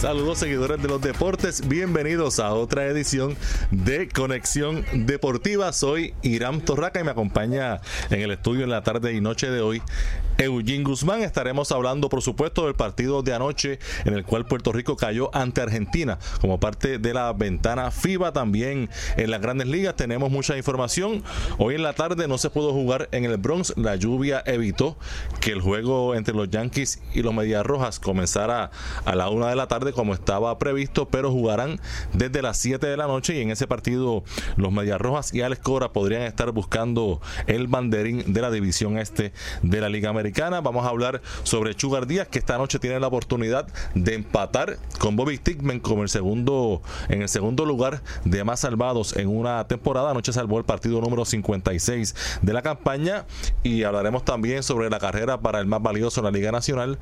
Saludos seguidores de los deportes, bienvenidos a otra edición de Conexión Deportiva. Soy Irán Torraca y me acompaña en el estudio en la tarde y noche de hoy Eugene Guzmán. Estaremos hablando, por supuesto, del partido de anoche en el cual Puerto Rico cayó ante Argentina como parte de la ventana FIBA. También en las grandes ligas tenemos mucha información. Hoy en la tarde no se pudo jugar en el Bronx. La lluvia evitó que el juego entre los Yankees y los Medias Rojas comenzara a la una de la tarde como estaba previsto, pero jugarán desde las 7 de la noche y en ese partido los Medias Rojas y Alex Cora podrían estar buscando el banderín de la división este de la Liga Americana Vamos a hablar sobre Chugar Díaz, que esta noche tiene la oportunidad de empatar con Bobby Stickman como el segundo, en el segundo lugar de más salvados en una temporada. Anoche salvó el partido número 56 de la campaña y hablaremos también sobre la carrera para el más valioso en la Liga Nacional.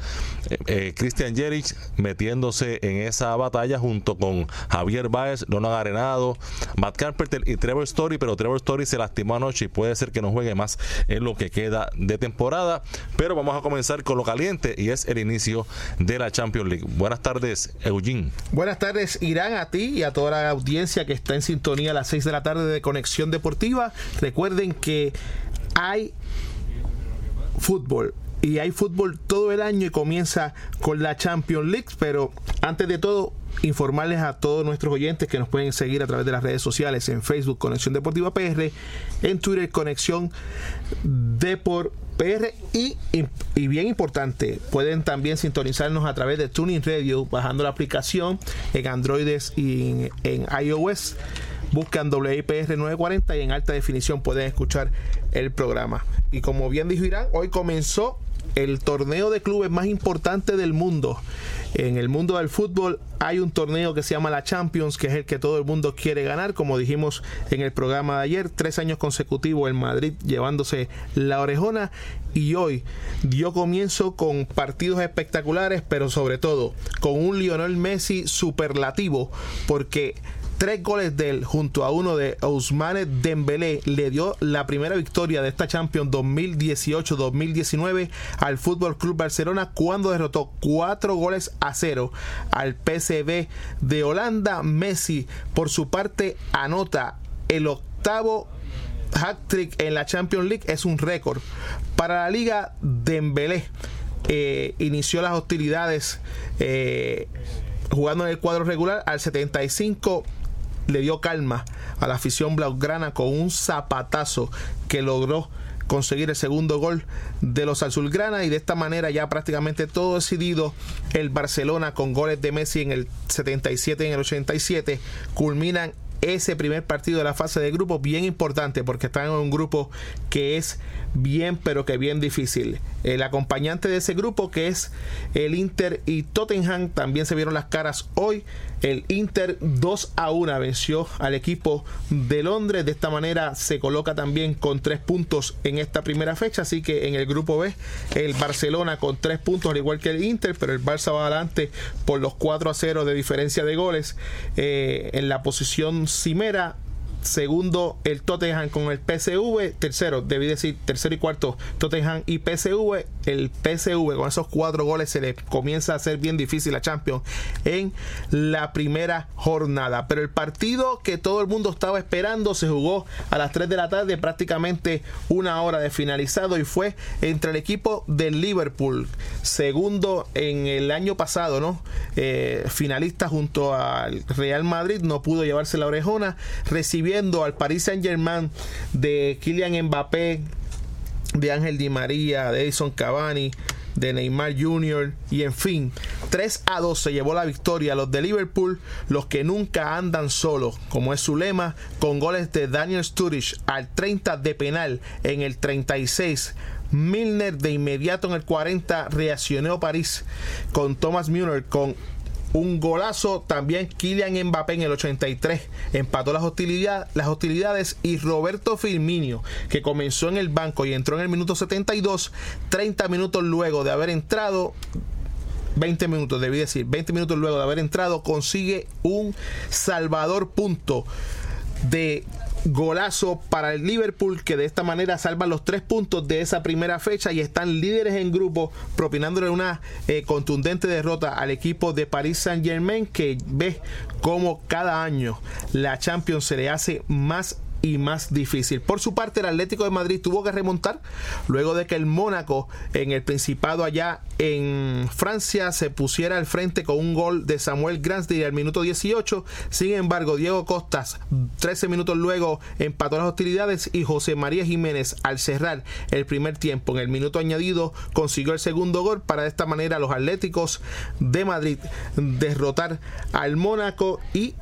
Eh, eh, Christian Jerich metiéndose en esa batalla junto con Javier Baez, Lona Arenado, Matt Carpenter y Trevor Story, pero Trevor Story se lastimó anoche y puede ser que no juegue más en lo que queda de temporada. Pero vamos a comenzar con lo caliente y es el inicio de la Champions League. Buenas tardes, Eugene. Buenas tardes, Irán, a ti y a toda la audiencia que está en sintonía a las 6 de la tarde de Conexión Deportiva. Recuerden que hay fútbol y hay fútbol todo el año y comienza con la Champions League, pero antes de todo informarles a todos nuestros oyentes que nos pueden seguir a través de las redes sociales en Facebook Conexión Deportiva PR, en Twitter Conexión Deport PR y, y, bien importante, pueden también sintonizarnos a través de Tuning Radio bajando la aplicación en Androides y en, iOS. Buscan WIPR 940 y en alta definición pueden escuchar el programa. Y como bien dijo Irán, hoy comenzó el torneo de clubes más importante del mundo. En el mundo del fútbol hay un torneo que se llama la Champions, que es el que todo el mundo quiere ganar, como dijimos en el programa de ayer, tres años consecutivos en Madrid llevándose la orejona y hoy dio comienzo con partidos espectaculares, pero sobre todo con un Lionel Messi superlativo, porque tres goles de él junto a uno de Ousmane Dembélé le dio la primera victoria de esta Champions 2018-2019 al Fútbol Club Barcelona cuando derrotó cuatro goles a cero al PSV de Holanda. Messi, por su parte, anota el octavo hat-trick en la Champions League. Es un récord para la Liga Dembélé. Eh, inició las hostilidades eh, jugando en el cuadro regular al 75 le dio calma a la afición blaugrana con un zapatazo que logró conseguir el segundo gol de los azulgrana y de esta manera ya prácticamente todo decidido el Barcelona con goles de Messi en el 77 y en el 87 culminan ese primer partido de la fase de grupo bien importante porque están en un grupo que es bien pero que bien difícil. El acompañante de ese grupo que es el Inter y Tottenham también se vieron las caras hoy. El Inter 2 a 1 venció al equipo de Londres. De esta manera se coloca también con 3 puntos en esta primera fecha. Así que en el grupo B el Barcelona con 3 puntos al igual que el Inter. Pero el Barça va adelante por los 4 a 0 de diferencia de goles. Eh, en la posición cimera segundo el Tottenham con el PSV, tercero, debí decir tercero y cuarto Tottenham y PSV, el PSV con esos cuatro goles se le comienza a hacer bien difícil a Champions en la primera jornada, pero el partido que todo el mundo estaba esperando se jugó a las 3 de la tarde, prácticamente una hora de finalizado y fue entre el equipo del Liverpool, segundo en el año pasado, ¿no? Eh, finalista junto al Real Madrid, no pudo llevarse la orejona, recibió al Paris Saint Germain de Kylian Mbappé, de Ángel Di María, de Edison Cavani, de Neymar Jr. y en fin, 3 a 2 se llevó la victoria los de Liverpool, los que nunca andan solos, como es su lema, con goles de Daniel Sturridge al 30 de penal en el 36. Milner de inmediato en el 40 reaccionó París con Thomas Müller con un golazo. También Kylian Mbappé en el 83 empató las, hostilidades, y Roberto Firmino, que comenzó en el banco y entró en el minuto 72, 30 minutos luego de haber entrado, 20 minutos, debí decir, 20 minutos luego de haber entrado, consigue un salvador punto de golazo para el Liverpool que de esta manera salva los tres puntos de esa primera fecha y están líderes en grupo propinándole una eh, contundente derrota al equipo de Paris Saint Germain que ve como cada año la Champions se le hace más y más difícil. Por su parte, el Atlético de Madrid tuvo que remontar luego de que el Mónaco en el Principado allá en Francia se pusiera al frente con un gol de Samuel Gransdy al minuto 18. Sin embargo, Diego Costas 13 minutos luego empató las hostilidades y José María Jiménez al cerrar el primer tiempo en el minuto añadido consiguió el segundo gol para de esta manera los Atléticos de Madrid derrotar al Mónaco y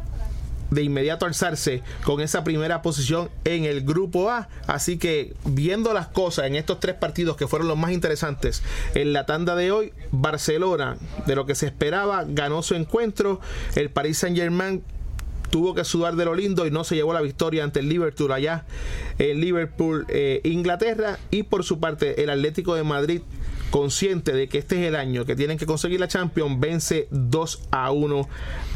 de inmediato alzarse con esa primera posición en el grupo A. Así que viendo las cosas en estos tres partidos que fueron los más interesantes en la tanda de hoy, Barcelona, de lo que se esperaba, ganó su encuentro. El Paris Saint Germain tuvo que sudar de lo lindo y no se llevó la victoria ante el Liverpool allá en Liverpool, eh, Inglaterra. Y por su parte, el Atlético de Madrid consciente de que este es el año que tienen que conseguir la Champions, vence 2 a 1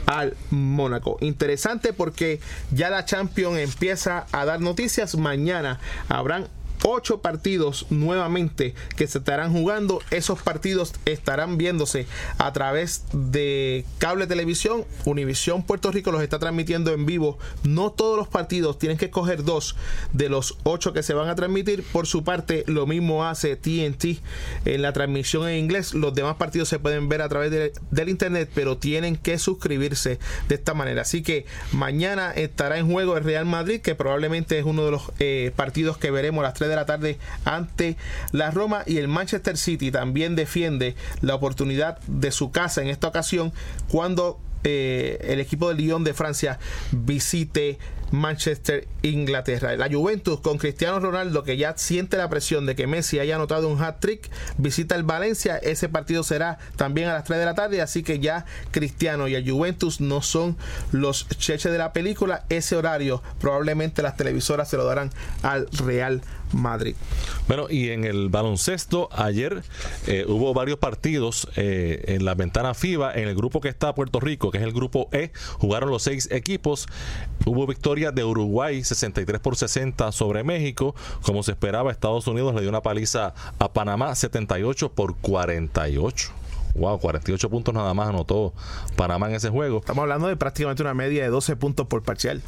al Mónaco. Interesante porque ya la Champions empieza a dar noticias. Mañana habrán ocho partidos nuevamente que se estarán jugando. Esos partidos estarán viéndose a través de cable televisión. Univisión Puerto Rico los está transmitiendo en vivo. No todos los partidos tienen que escoger dos de los ocho que se van a transmitir. Por su parte, lo mismo hace TNT en la transmisión en inglés. Los demás partidos se pueden ver a través del internet, pero tienen que suscribirse de esta manera. Así que mañana estará en juego el Real Madrid, que probablemente es uno de los eh, partidos que veremos las 3 de la tarde ante la Roma y el Manchester City también defiende la oportunidad de su casa en esta ocasión cuando eh, el equipo de Lyon de Francia visite Manchester, Inglaterra. La Juventus con Cristiano Ronaldo, que ya siente la presión de que Messi haya anotado un hat-trick, visita el Valencia. Ese partido será también a las 3 de la tarde, así que ya Cristiano y el Juventus no son los cheches de la película. Ese horario probablemente las televisoras se lo darán al Real Madrid. Bueno, y en el baloncesto, ayer eh, hubo varios partidos eh, en la ventana FIBA, en el grupo que está Puerto Rico, que es el grupo E, jugaron los seis equipos. Hubo victoria de Uruguay 63 por 60 sobre México. Como se esperaba, Estados Unidos le dio una paliza a Panamá 78 por 48. Wow, 48 puntos nada más anotó Panamá en ese juego. Estamos hablando de prácticamente una media de 12 puntos por parcial.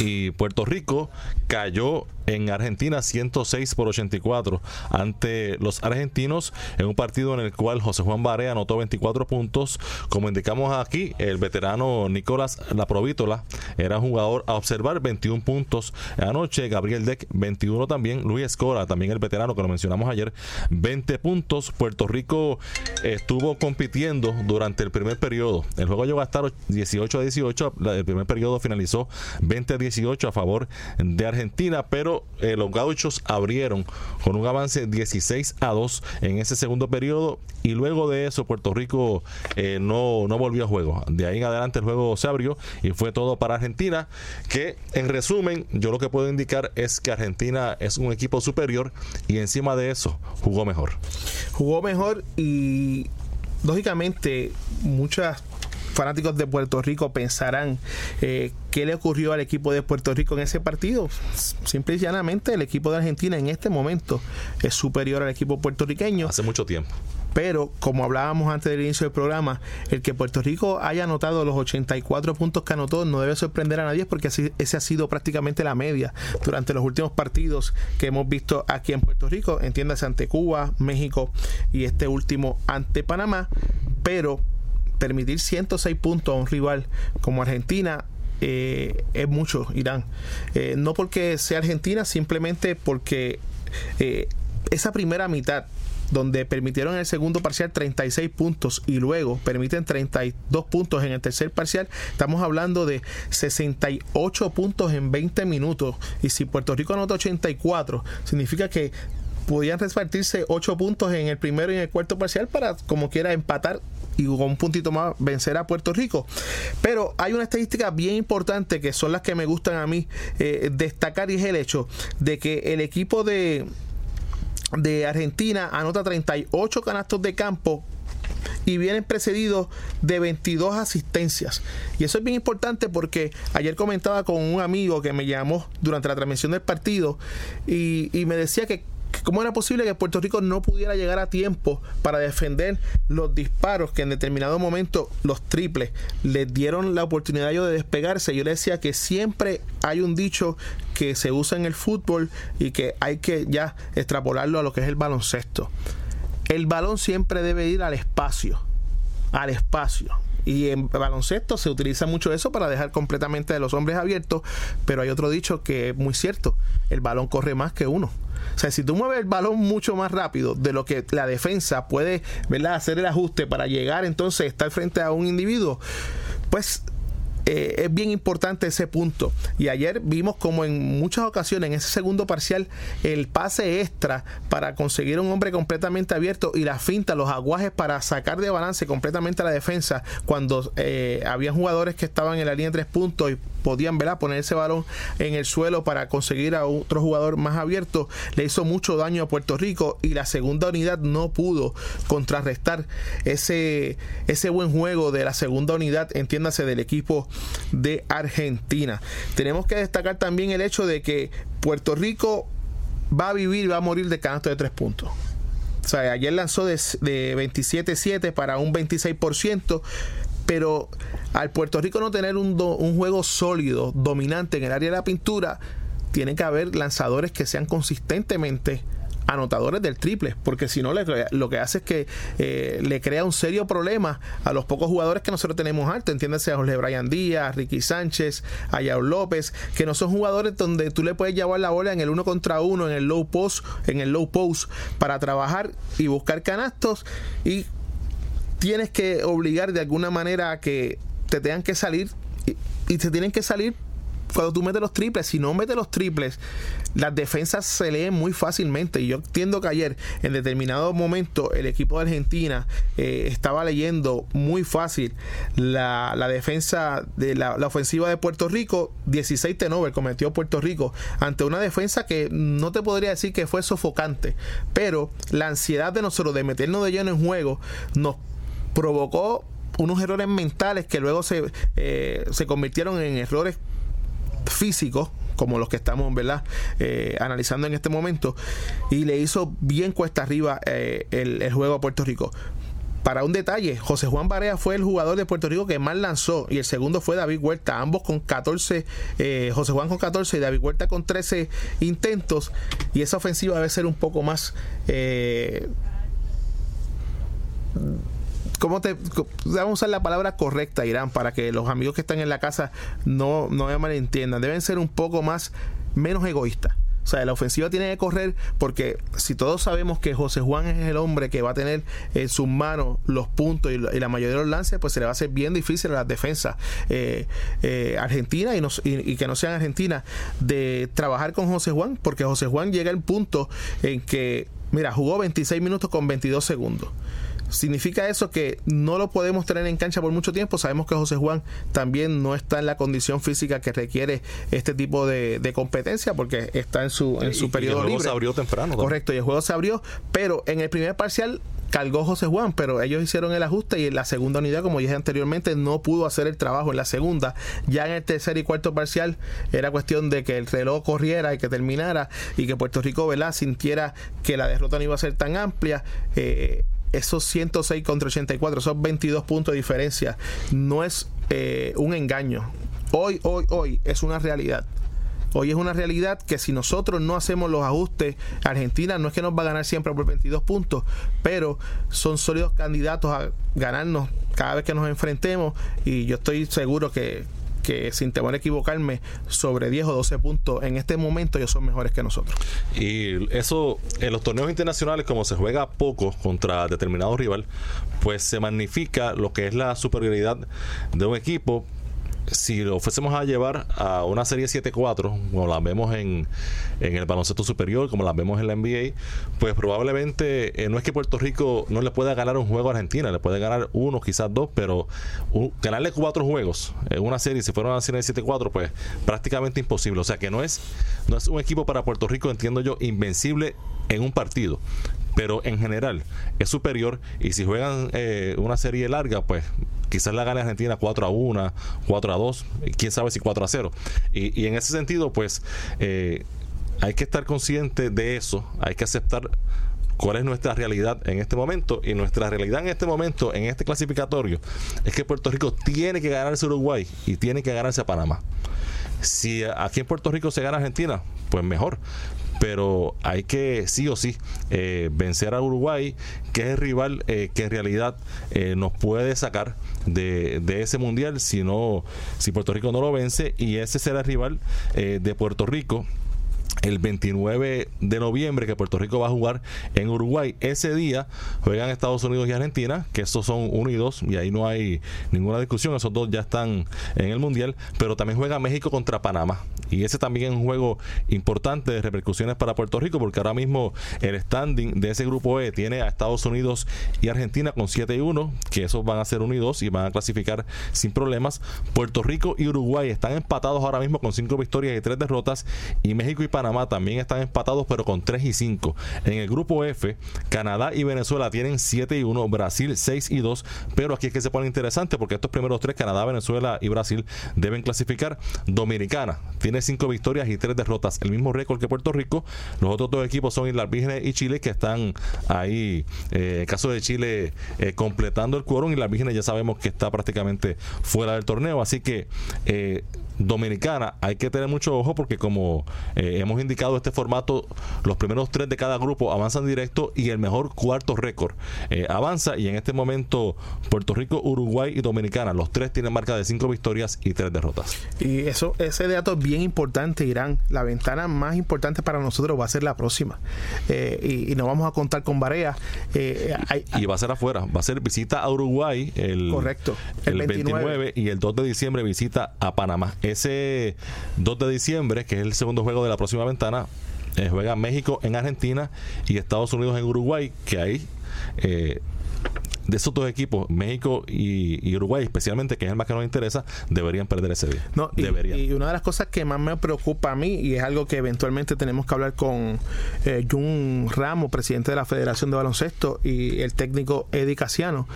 Y Puerto Rico cayó en Argentina 106 por 84 ante los argentinos en un partido en el cual José Juan Barea anotó 24 puntos. Como indicamos aquí, el veterano Nicolás Laprovítola era jugador a observar 21 puntos anoche. Gabriel Deck 21 también. Luis Escola, también el veterano que lo mencionamos ayer, 20 puntos. Puerto Rico estuvo compitiendo durante el primer periodo. El juego llegó a estar 18 a 18. El primer periodo finalizó 20 a 18 a favor de Argentina, pero eh, los gauchos abrieron con un avance 16 a 2 en ese segundo periodo y luego de eso Puerto Rico eh, no, no volvió a juego. De ahí en adelante el juego se abrió y fue todo para Argentina, que en resumen yo lo que puedo indicar es que Argentina es un equipo superior y encima de eso jugó mejor. Jugó mejor y lógicamente muchas fanáticos de Puerto Rico pensarán eh, qué le ocurrió al equipo de Puerto Rico en ese partido. Simple y llanamente, el equipo de Argentina en este momento es superior al equipo puertorriqueño. Hace mucho tiempo. Pero, como hablábamos antes del inicio del programa, el que Puerto Rico haya anotado los 84 puntos que anotó no debe sorprender a nadie porque así, ese ha sido prácticamente la media durante los últimos partidos que hemos visto aquí en Puerto Rico. Entiéndase ante Cuba, México y este último ante Panamá. Pero permitir 106 puntos a un rival como Argentina eh, es mucho, Irán. Eh, no porque sea Argentina, simplemente porque eh, esa primera mitad donde permitieron en el segundo parcial 36 puntos y luego permiten 32 puntos en el tercer parcial, estamos hablando de 68 puntos en 20 minutos. Y si Puerto Rico anota 84, significa que podían repartirse 8 puntos en el primero y en el cuarto parcial para como quiera empatar y con un puntito más vencer a Puerto Rico. Pero hay una estadística bien importante que son las que me gustan a mí eh, destacar y es el hecho de que el equipo de, de Argentina anota 38 canastos de campo y vienen precedidos de 22 asistencias. Y eso es bien importante porque ayer comentaba con un amigo que me llamó durante la transmisión del partido y, y me decía que ¿Cómo era posible que Puerto Rico no pudiera llegar a tiempo para defender los disparos que en determinado momento los triples les dieron la oportunidad de despegarse? Yo le decía que siempre hay un dicho que se usa en el fútbol y que hay que ya extrapolarlo a lo que es el baloncesto. El balón siempre debe ir al espacio, al espacio. Y en baloncesto se utiliza mucho eso para dejar completamente a los hombres abiertos, pero hay otro dicho que es muy cierto, el balón corre más que uno. O sea, si tú mueves el balón mucho más rápido de lo que la defensa puede hacer el ajuste para llegar entonces estar frente a un individuo, pues eh, es bien importante ese punto. Y ayer vimos como en muchas ocasiones, en ese segundo parcial, el pase extra para conseguir un hombre completamente abierto y la finta, los aguajes para sacar de balance completamente a la defensa cuando eh, había jugadores que estaban en la línea de tres puntos y podían ¿verdad? poner ese balón en el suelo para conseguir a otro jugador más abierto, le hizo mucho daño a Puerto Rico y la segunda unidad no pudo contrarrestar ese, ese buen juego de la segunda unidad, entiéndase, del equipo de Argentina. Tenemos que destacar también el hecho de que Puerto Rico va a vivir y va a morir de canasto de tres puntos. O sea, ayer lanzó de, de 27-7 para un 26%, pero al Puerto Rico no tener un, un juego sólido, dominante en el área de la pintura, tiene que haber lanzadores que sean consistentemente anotadores del triple, porque si no lo que hace es que eh, le crea un serio problema a los pocos jugadores que nosotros tenemos alto, entiéndase a Jorge Brian Díaz, Ricky Sánchez, a Yair López, que no son jugadores donde tú le puedes llevar la bola en el uno contra uno, en el low post, en el low post, para trabajar y buscar canastos y tienes que obligar de alguna manera a que te tengan que salir y, se tienen que salir cuando tú metes los triples, si no metes los triples, las defensas se leen muy fácilmente. Y yo entiendo que ayer, en determinado momento, el equipo de Argentina eh, estaba leyendo muy fácil la, defensa de la, ofensiva de Puerto Rico. 16 tenover cometió Puerto Rico ante una defensa que no te podría decir que fue sofocante, pero la ansiedad de nosotros de meternos de lleno en juego nos provocó unos errores mentales que luego se, eh, se convirtieron en errores físicos como los que estamos ¿verdad? Eh, analizando en este momento y le hizo bien cuesta arriba eh, el, juego a Puerto Rico para un detalle, José Juan Barea fue el jugador de Puerto Rico que más lanzó y el segundo fue David Huerta, ambos con 14, eh, José Juan con 14 y David Huerta con 13 intentos y esa ofensiva debe ser un poco más ¿Cómo te, vamos a usar la palabra correcta, Irán, para que los amigos que están en la casa no, no me malentiendan? Deben ser un poco más, menos egoístas. O sea, la ofensiva tiene que correr porque si todos sabemos que José Juan es el hombre que va a tener en sus manos los puntos y, la mayoría de los lances, pues se le va a hacer bien difícil a las defensas eh, eh, argentinas y, y, que no sean argentinas de trabajar con José Juan, porque José Juan llega al punto en que, mira, jugó 26 minutos con 22 segundos. ¿Significa eso que no lo podemos tener en cancha por mucho tiempo? Sabemos que José Juan también no está en la condición física que requiere este tipo de, competencia porque está en su, en su periodo el juego se abrió temprano. Correcto, y el juego se abrió, pero en el primer parcial cargó José Juan, pero ellos hicieron el ajuste y en la segunda unidad, como dije anteriormente, no pudo hacer el trabajo en la segunda. Ya en el tercer y cuarto parcial era cuestión de que el reloj corriera y que terminara y que Puerto Rico ¿verdad? sintiera que la derrota no iba a ser tan amplia. Eh, esos 106 contra 84, esos 22 puntos de diferencia, no es eh, un engaño. Hoy, hoy, hoy es una realidad. Hoy es una realidad que si nosotros no hacemos los ajustes, Argentina no es que nos va a ganar siempre por 22 puntos, pero son sólidos candidatos a ganarnos cada vez que nos enfrentemos y yo estoy seguro que, que sin temor a equivocarme, sobre 10 o 12 puntos en este momento ellos son mejores que nosotros. Y eso, en los torneos internacionales, como se juega poco contra determinado rival, pues se magnifica lo que es la superioridad de un equipo si lo fuésemos a llevar a una serie 7-4, como la vemos en, en, el baloncesto superior, como la vemos en la NBA, pues probablemente eh, no es que Puerto Rico no le pueda ganar un juego a Argentina, le puede ganar uno, quizás dos, pero ganarle cuatro juegos en una serie, si fuera una serie 7-4, pues prácticamente imposible. O sea que no es, no es un equipo para Puerto Rico, entiendo yo, invencible en un partido pero en general es superior y si juegan eh, una serie larga, pues quizás la gane Argentina 4 a 1, 4 a 2, quién sabe si 4 a 0. Y, en ese sentido, pues eh, hay que estar consciente de eso, hay que aceptar cuál es nuestra realidad en este momento. Y nuestra realidad en este momento, en este clasificatorio, es que Puerto Rico tiene que ganarse a Uruguay y tiene que ganarse a Panamá. Si aquí en Puerto Rico se gana Argentina, pues mejor pero hay que sí o sí eh, vencer a Uruguay, que es el rival eh, que en realidad eh, nos puede sacar de, de, ese mundial si no si Puerto Rico no lo vence. Y ese será el rival de Puerto Rico el 29 de noviembre que Puerto Rico va a jugar en Uruguay. Ese día juegan Estados Unidos y Argentina, que esos son uno y dos, y ahí no hay ninguna discusión, esos dos ya están en el Mundial, pero también juega México contra Panamá. Y ese también es un juego importante de repercusiones para Puerto Rico, porque ahora mismo el standing de ese grupo E tiene a Estados Unidos y Argentina con 7 y 1, que esos van a ser uno y dos y van a clasificar sin problemas. Puerto Rico y Uruguay están empatados ahora mismo con 5 victorias y 3 derrotas, y México y Panamá también están empatados, pero con 3 y 5. En el grupo F, Canadá y Venezuela tienen 7 y 1, Brasil 6 y 2, pero aquí es que se pone interesante porque estos primeros tres, Canadá, Venezuela y Brasil, deben clasificar. Dominicana tiene 5 victorias y 3 derrotas, el mismo récord que Puerto Rico. Los otros dos equipos son Islas Vírgenes y Chile, que están ahí, eh, caso de Chile, eh, completando el quórum. Y las Vírgenes ya sabemos que está prácticamente fuera del torneo, así que eh, Dominicana hay que tener mucho ojo porque como eh, hemos indicado este formato los primeros tres de cada grupo avanzan directo y el mejor cuarto récord eh, avanza y en este momento Puerto Rico, Uruguay y Dominicana los tres tienen marca de cinco victorias y tres derrotas. Y eso ese dato es bien importante Irán. La ventana más importante para nosotros va a ser la próxima. Eh, y, no vamos a contar con Barea. Y va a ser afuera va a ser visita a Uruguay el, correcto el, 29 y el 2 de diciembre visita a Panamá. Ese 2 de diciembre, que es el segundo juego de la próxima ventana, eh, juega México en Argentina y Estados Unidos en Uruguay, que ahí eh, de esos dos equipos, México y, Uruguay, especialmente, que es el más que nos interesa, deberían perder ese día. No, y, una de las cosas que más me preocupa a mí, y es algo que eventualmente tenemos que hablar con eh, Jun Ramos, presidente de la Federación de Baloncesto, y el técnico Eddie Casiano,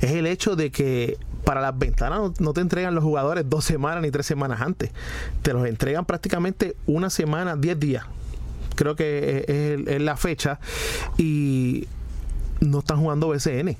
es el hecho de que para las ventanas no, te entregan los jugadores dos semanas ni tres semanas antes. Te los entregan prácticamente una semana, diez días. Creo que es la fecha. Y no están jugando BCN.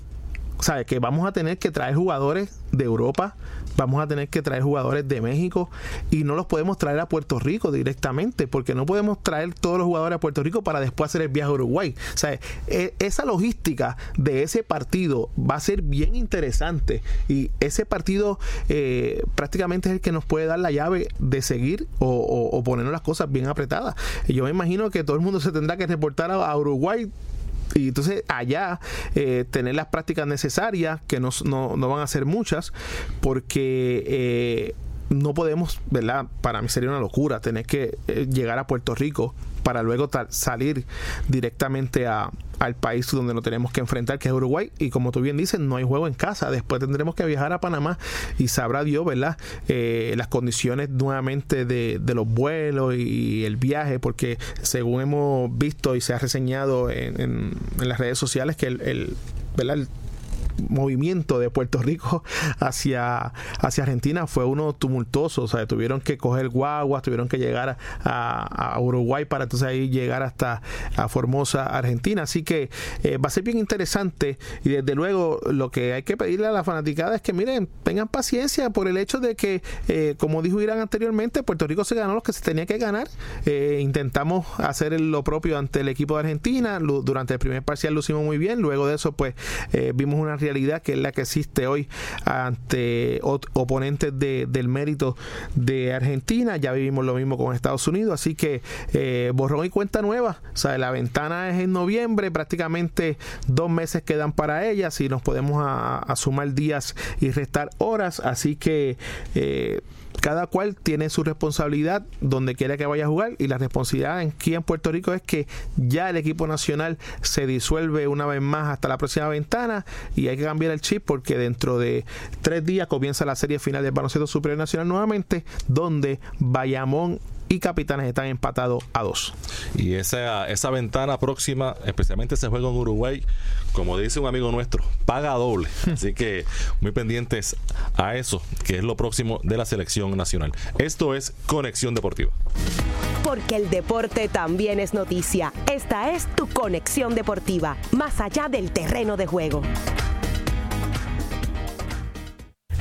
¿Sabes? Que vamos a tener que traer jugadores de Europa, vamos a tener que traer jugadores de México y no los podemos traer a Puerto Rico directamente, porque no podemos traer todos los jugadores a Puerto Rico para después hacer el viaje a Uruguay. O e, esa logística de ese partido va a ser bien interesante y ese partido eh, prácticamente es el que nos puede dar la llave de seguir o, ponernos las cosas bien apretadas. yo me imagino que todo el mundo se tendrá que reportar a Uruguay y entonces allá eh, tener las prácticas necesarias, que no, no, no, van a ser muchas, porque eh, no podemos, ¿verdad? Para mí sería una locura tener que eh, llegar a Puerto Rico para luego salir directamente a, al país donde nos tenemos que enfrentar, que es Uruguay. Y como tú bien dices, no hay juego en casa. Después tendremos que viajar a Panamá y sabrá Dios, ¿verdad? Eh, las condiciones nuevamente de, de, los vuelos y el viaje, porque según hemos visto y se ha reseñado en, en, las redes sociales, que el, el ¿verdad? Movimiento de Puerto Rico hacia, hacia Argentina fue uno tumultuoso, o sea, tuvieron que coger guaguas, tuvieron que llegar a, Uruguay para entonces ahí llegar hasta a Formosa, Argentina, así que eh, va a ser bien interesante y desde luego lo que hay que pedirle a la fanaticada es que miren, tengan paciencia por el hecho de que, eh, como dijo Irán anteriormente, Puerto Rico se ganó lo que se tenía que ganar, eh, intentamos hacer lo propio ante el equipo de Argentina, durante el primer parcial lo hicimos muy bien, luego de eso pues vimos una realidad realidad que es la que existe hoy ante oponentes del mérito de Argentina. Ya vivimos lo mismo con Estados Unidos, así que eh, borrón y cuenta nueva. O sea, la ventana es en noviembre, prácticamente dos meses quedan para ella, si nos podemos a, sumar días y restar horas, así que eh, cada cual tiene su responsabilidad donde quiera que vaya a jugar y la responsabilidad aquí en Puerto Rico es que ya el equipo nacional se disuelve una vez más hasta la próxima ventana y hay que cambiar el chip porque dentro de tres días comienza la serie final del baloncesto superior nacional nuevamente donde Bayamón y Capitanes están empatados a dos. Y esa, esa ventana próxima, especialmente ese juego en Uruguay, como dice un amigo nuestro, paga doble. Así que muy pendientes a eso, que es lo próximo de la selección nacional. Esto es Conexión Deportiva. Porque el deporte también es noticia. Esta es tu Conexión Deportiva, más allá del terreno de juego.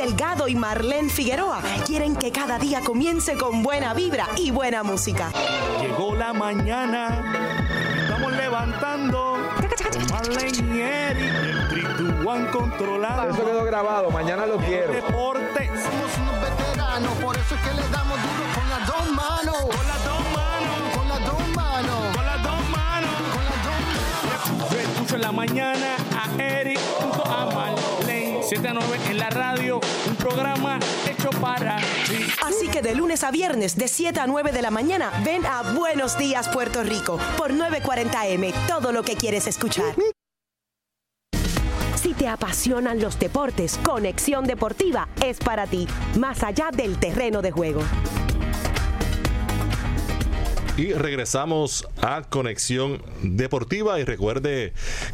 Delgado y Marlene Figueroa quieren que cada día comience con buena vibra y buena música. Llegó la mañana, estamos levantando. Marlene y Eric, el One controlado. Eso quedó grabado, mañana lo quiero. Deporte. Somos unos veteranos, por eso es que le damos duro con las dos manos. Con las dos manos. Con las dos manos. Con las dos manos. Con las dos manos. Yo escucho en la mañana 7 a 9 en la radio, un programa hecho para ti. Así que de lunes a viernes, de 7 a 9 de la mañana, ven a Buenos Días Puerto Rico por 940M, todo lo que quieres escuchar. Si te apasionan los deportes, Conexión Deportiva es para ti, más allá del terreno de juego. Y regresamos a Conexión Deportiva y recuerde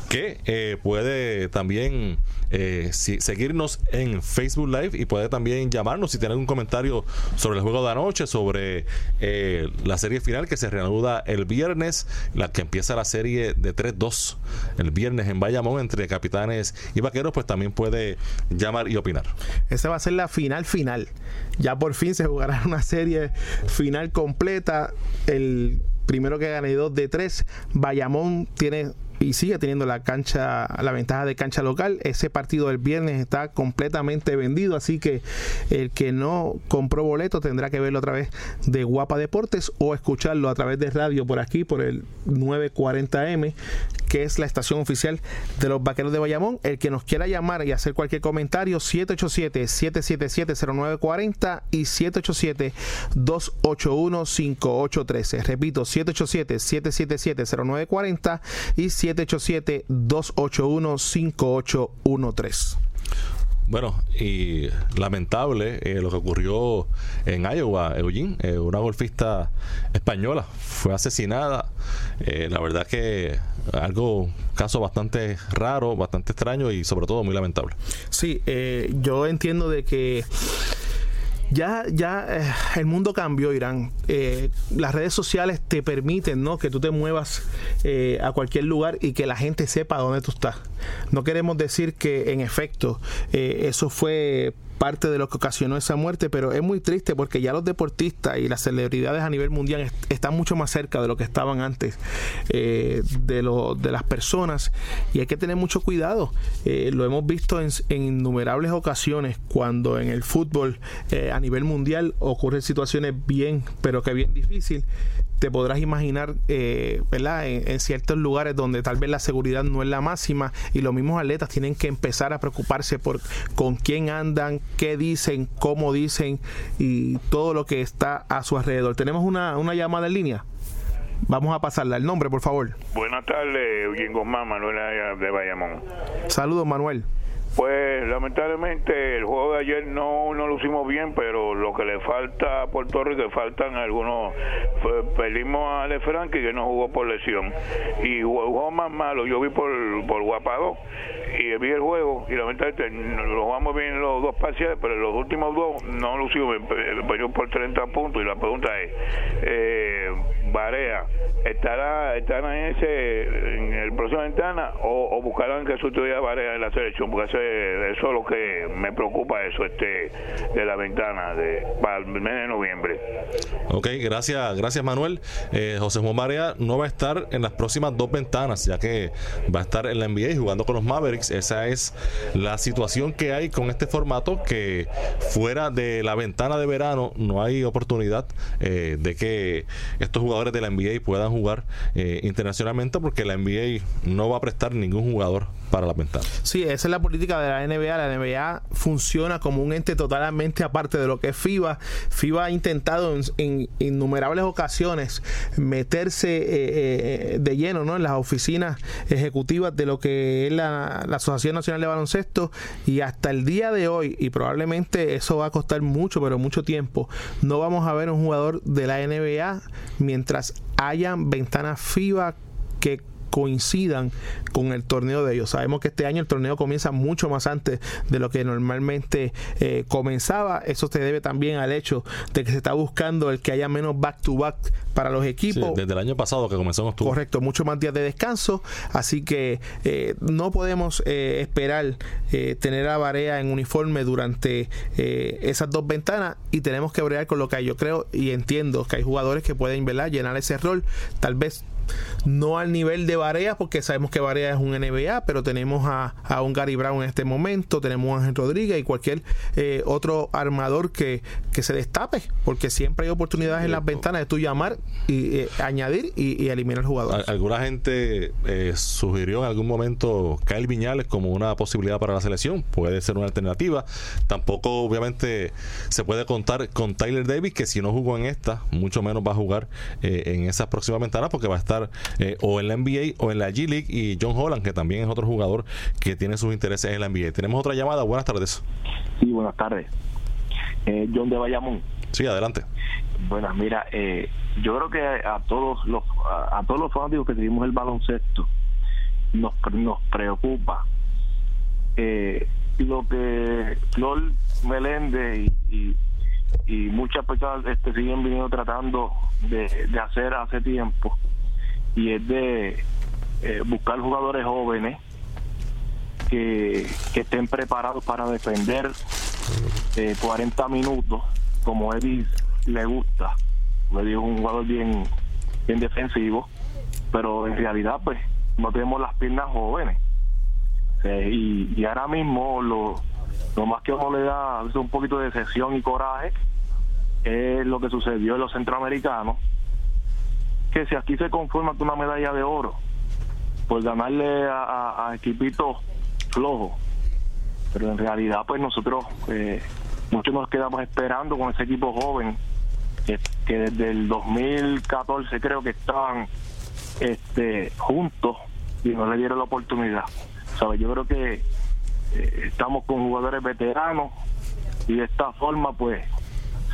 que eh, puede también eh, seguirnos en Facebook Live y puede también llamarnos si tiene algún comentario sobre el juego de anoche, sobre eh, la serie final que se reanuda el viernes, la que empieza la serie de 3-2 el viernes en Bayamón entre capitanes y vaqueros, pues también puede llamar y opinar. Esa va a ser la final final. Ya por fin se jugará una serie final completa. El primero que gane dos de tres. Bayamón tiene y sigue teniendo la cancha, la ventaja de cancha local. Ese partido del viernes está completamente vendido, así que el que no compró boleto tendrá que verlo a través de Guapa Deportes o escucharlo a través de radio por aquí, por el 940M, que es la estación oficial de los Vaqueros de Bayamón. El que nos quiera llamar y hacer cualquier comentario, 787-777-0940 y 787-281-5813. Repito, 787-777-0940 y 787-281-5813. Bueno, y lamentable eh, lo que ocurrió en Iowa, Eugene, eh, una golfista española fue asesinada. Eh, la verdad que algo, caso bastante raro, bastante extraño y sobre todo muy lamentable. Sí, yo entiendo de que ya, ya eh, el mundo cambió, Irán. Eh, las redes sociales te permiten ¿no? que tú te muevas eh, a cualquier lugar y que la gente sepa dónde tú estás. No queremos decir que en efecto eso fue parte de lo que ocasionó esa muerte, pero es muy triste porque ya los deportistas y las celebridades a nivel mundial están mucho más cerca de lo que estaban antes eh, de, lo, de las personas y hay que tener mucho cuidado. Eh, lo hemos visto en, innumerables ocasiones cuando en el fútbol eh, a nivel mundial ocurren situaciones bien, pero que bien difícil te podrás imaginar, eh, ¿verdad? En, ciertos lugares donde tal vez la seguridad no es la máxima y los mismos atletas tienen que empezar a preocuparse por con quién andan, qué dicen, cómo dicen y todo lo que está a su alrededor. Tenemos una, una llamada en línea. Vamos a pasarla. El nombre, por favor. Buenas tardes, Eugene Guzmán, Manuel de Bayamón. Saludos, Manuel. Pues lamentablemente el juego de ayer no, no lo hicimos bien, pero lo que le falta a Puerto Rico, faltan algunos, perdimos a Ale Frankie que no jugó por lesión. Y jugó más malo, yo vi por, por Guapado y vi el juego y lamentablemente lo jugamos bien los dos parciales, pero los últimos dos no lo hicimos bien, perdió por 30 puntos y la pregunta es, eh, Barea, ¿estará, estará en ese en el próximo ventana o, buscarán que sustituya a Barea en la selección? Porque eso es lo que me preocupa, eso este de la ventana de, para el mes de noviembre. Ok, gracias, gracias Manuel. Eh, José Juan Barea no va a estar en las próximas dos ventanas, ya que va a estar en la NBA jugando con los Mavericks. Esa es la situación que hay con este formato, que fuera de la ventana de verano no hay oportunidad eh, de que estos jugadores de la NBA puedan jugar eh, internacionalmente porque la NBA no va a prestar ningún jugador para la ventana. Sí, esa es la política de la NBA. La NBA funciona como un ente totalmente aparte de lo que es FIBA. FIBA ha intentado en, innumerables ocasiones meterse eh, eh, de lleno ¿no? en las oficinas ejecutivas de lo que es la, la, Asociación Nacional de Baloncesto y hasta el día de hoy, y probablemente eso va a costar mucho, pero mucho tiempo, no vamos a ver un jugador de la NBA mientras hayan ventanas FIBA que coincidan con el torneo de ellos. Sabemos que este año el torneo comienza mucho más antes de lo que normalmente eh, comenzaba. Eso se debe también al hecho de que se está buscando el que haya menos back-to-back para los equipos. desde el año pasado que comenzó en octubre. Correcto, mucho más días de descanso. Así que eh, no podemos eh, esperar tener a Barea en uniforme durante esas dos ventanas y tenemos que bregar con lo que hay. Yo creo y entiendo que hay jugadores que pueden llenar ese rol. Tal vez no al nivel de Barea, porque sabemos que Barea es un NBA, pero tenemos a, un Gary Brown en este momento, tenemos a Ángel Rodríguez y cualquier eh, otro armador que, que se destape, porque siempre hay oportunidades en las ventanas de tú llamar y eh, añadir y, eliminar jugadores. Alguna gente eh, sugirió en algún momento Kyle Viñales como una posibilidad para la selección, puede ser una alternativa. Tampoco, obviamente, se puede contar con Tyler Davis, que si no jugó en esta, mucho menos va a jugar en esas próximas ventanas, porque va a estar eh, o en la NBA o en la G League y John Holland, que también es otro jugador que tiene sus intereses en la NBA. Tenemos otra llamada. Buenas tardes. Sí, buenas tardes. Eh, John de Bayamón. Sí, adelante. Bueno, mira, eh, yo creo que a todos los a, todos los fanáticos que seguimos el baloncesto nos, nos preocupa lo que Flor Meléndez y, y, muchas personas este, siguen viniendo tratando de, de hacer hace tiempo y es de eh, buscar jugadores jóvenes que, estén preparados para defender 40 eh, minutos como Eddie le gusta. le es un jugador bien, bien defensivo, pero en realidad pues no tenemos las piernas jóvenes. Eh, y, ahora mismo lo, lo más que uno le da un poquito de sesión y coraje es lo que sucedió en los centroamericanos que si aquí se conforma con una medalla de oro, pues ganarle a, equipitos flojos. Pero en realidad, pues nosotros, eh, muchos nos quedamos esperando con ese equipo joven, que, desde el 2014 creo que estaban este, juntos y no le dieron la oportunidad. ¿Sabe? Yo creo que eh, estamos con jugadores veteranos y de esta forma, pues,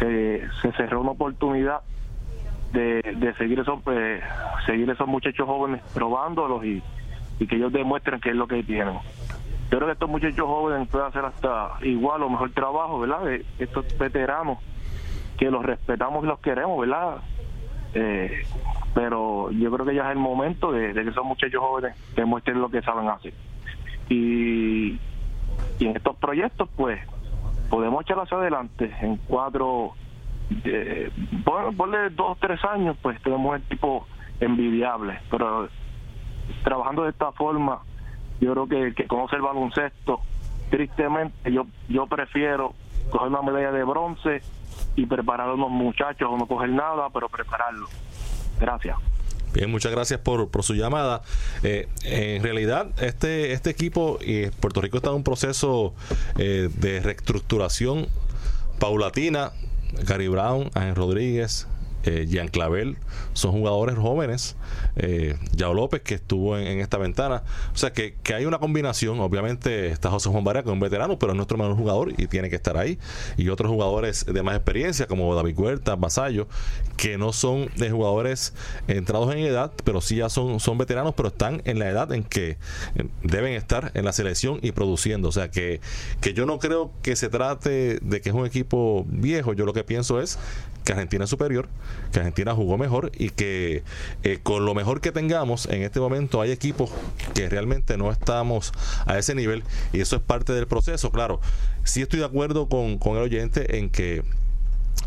se, se cerró una oportunidad de, seguir esos eh, seguir esos muchachos jóvenes probándolos y, y que ellos demuestren qué es lo que tienen. Yo creo que estos muchachos jóvenes pueden hacer hasta igual o mejor trabajo, ¿verdad? De estos veteranos que los respetamos y los queremos, ¿verdad? Eh, pero yo creo que ya es el momento de, que esos muchachos jóvenes demuestren lo que saben hacer. Y, y en estos proyectos, pues, podemos echar hacia adelante en cuatro, eh, ponle dos, tres años, pues tenemos el tipo envidiable, pero trabajando de esta forma, yo creo que, que conoce el baloncesto, tristemente yo, yo prefiero coger una medalla de bronce y preparar a unos muchachos o no coger nada, pero prepararlo. Gracias. Bien, muchas gracias por, su llamada. Eh, en realidad, este, este equipo y Puerto Rico está en un proceso eh, de reestructuración paulatina. Gary Brown, Ángel Rodríguez, eh, Jean Clavel, son jugadores jóvenes. Eh, Yao López, que estuvo en, esta ventana. O sea, que, hay una combinación. Obviamente está José Juan Barea, que es un veterano, pero es nuestro mejor jugador y tiene que estar ahí. Y otros jugadores de más experiencia, como David Huerta, Basayo, que no son de jugadores entrados en edad, pero sí ya son, son veteranos, pero están en la edad en que deben estar en la selección y produciendo. O sea, que, que yo no creo que se trate de que es un equipo viejo. Yo lo que pienso es que Argentina es superior, que Argentina jugó mejor y que eh, con lo mejor que tengamos en este momento hay equipos que realmente no estamos a ese nivel y eso es parte del proceso. Claro, sí estoy de acuerdo con, con el oyente en que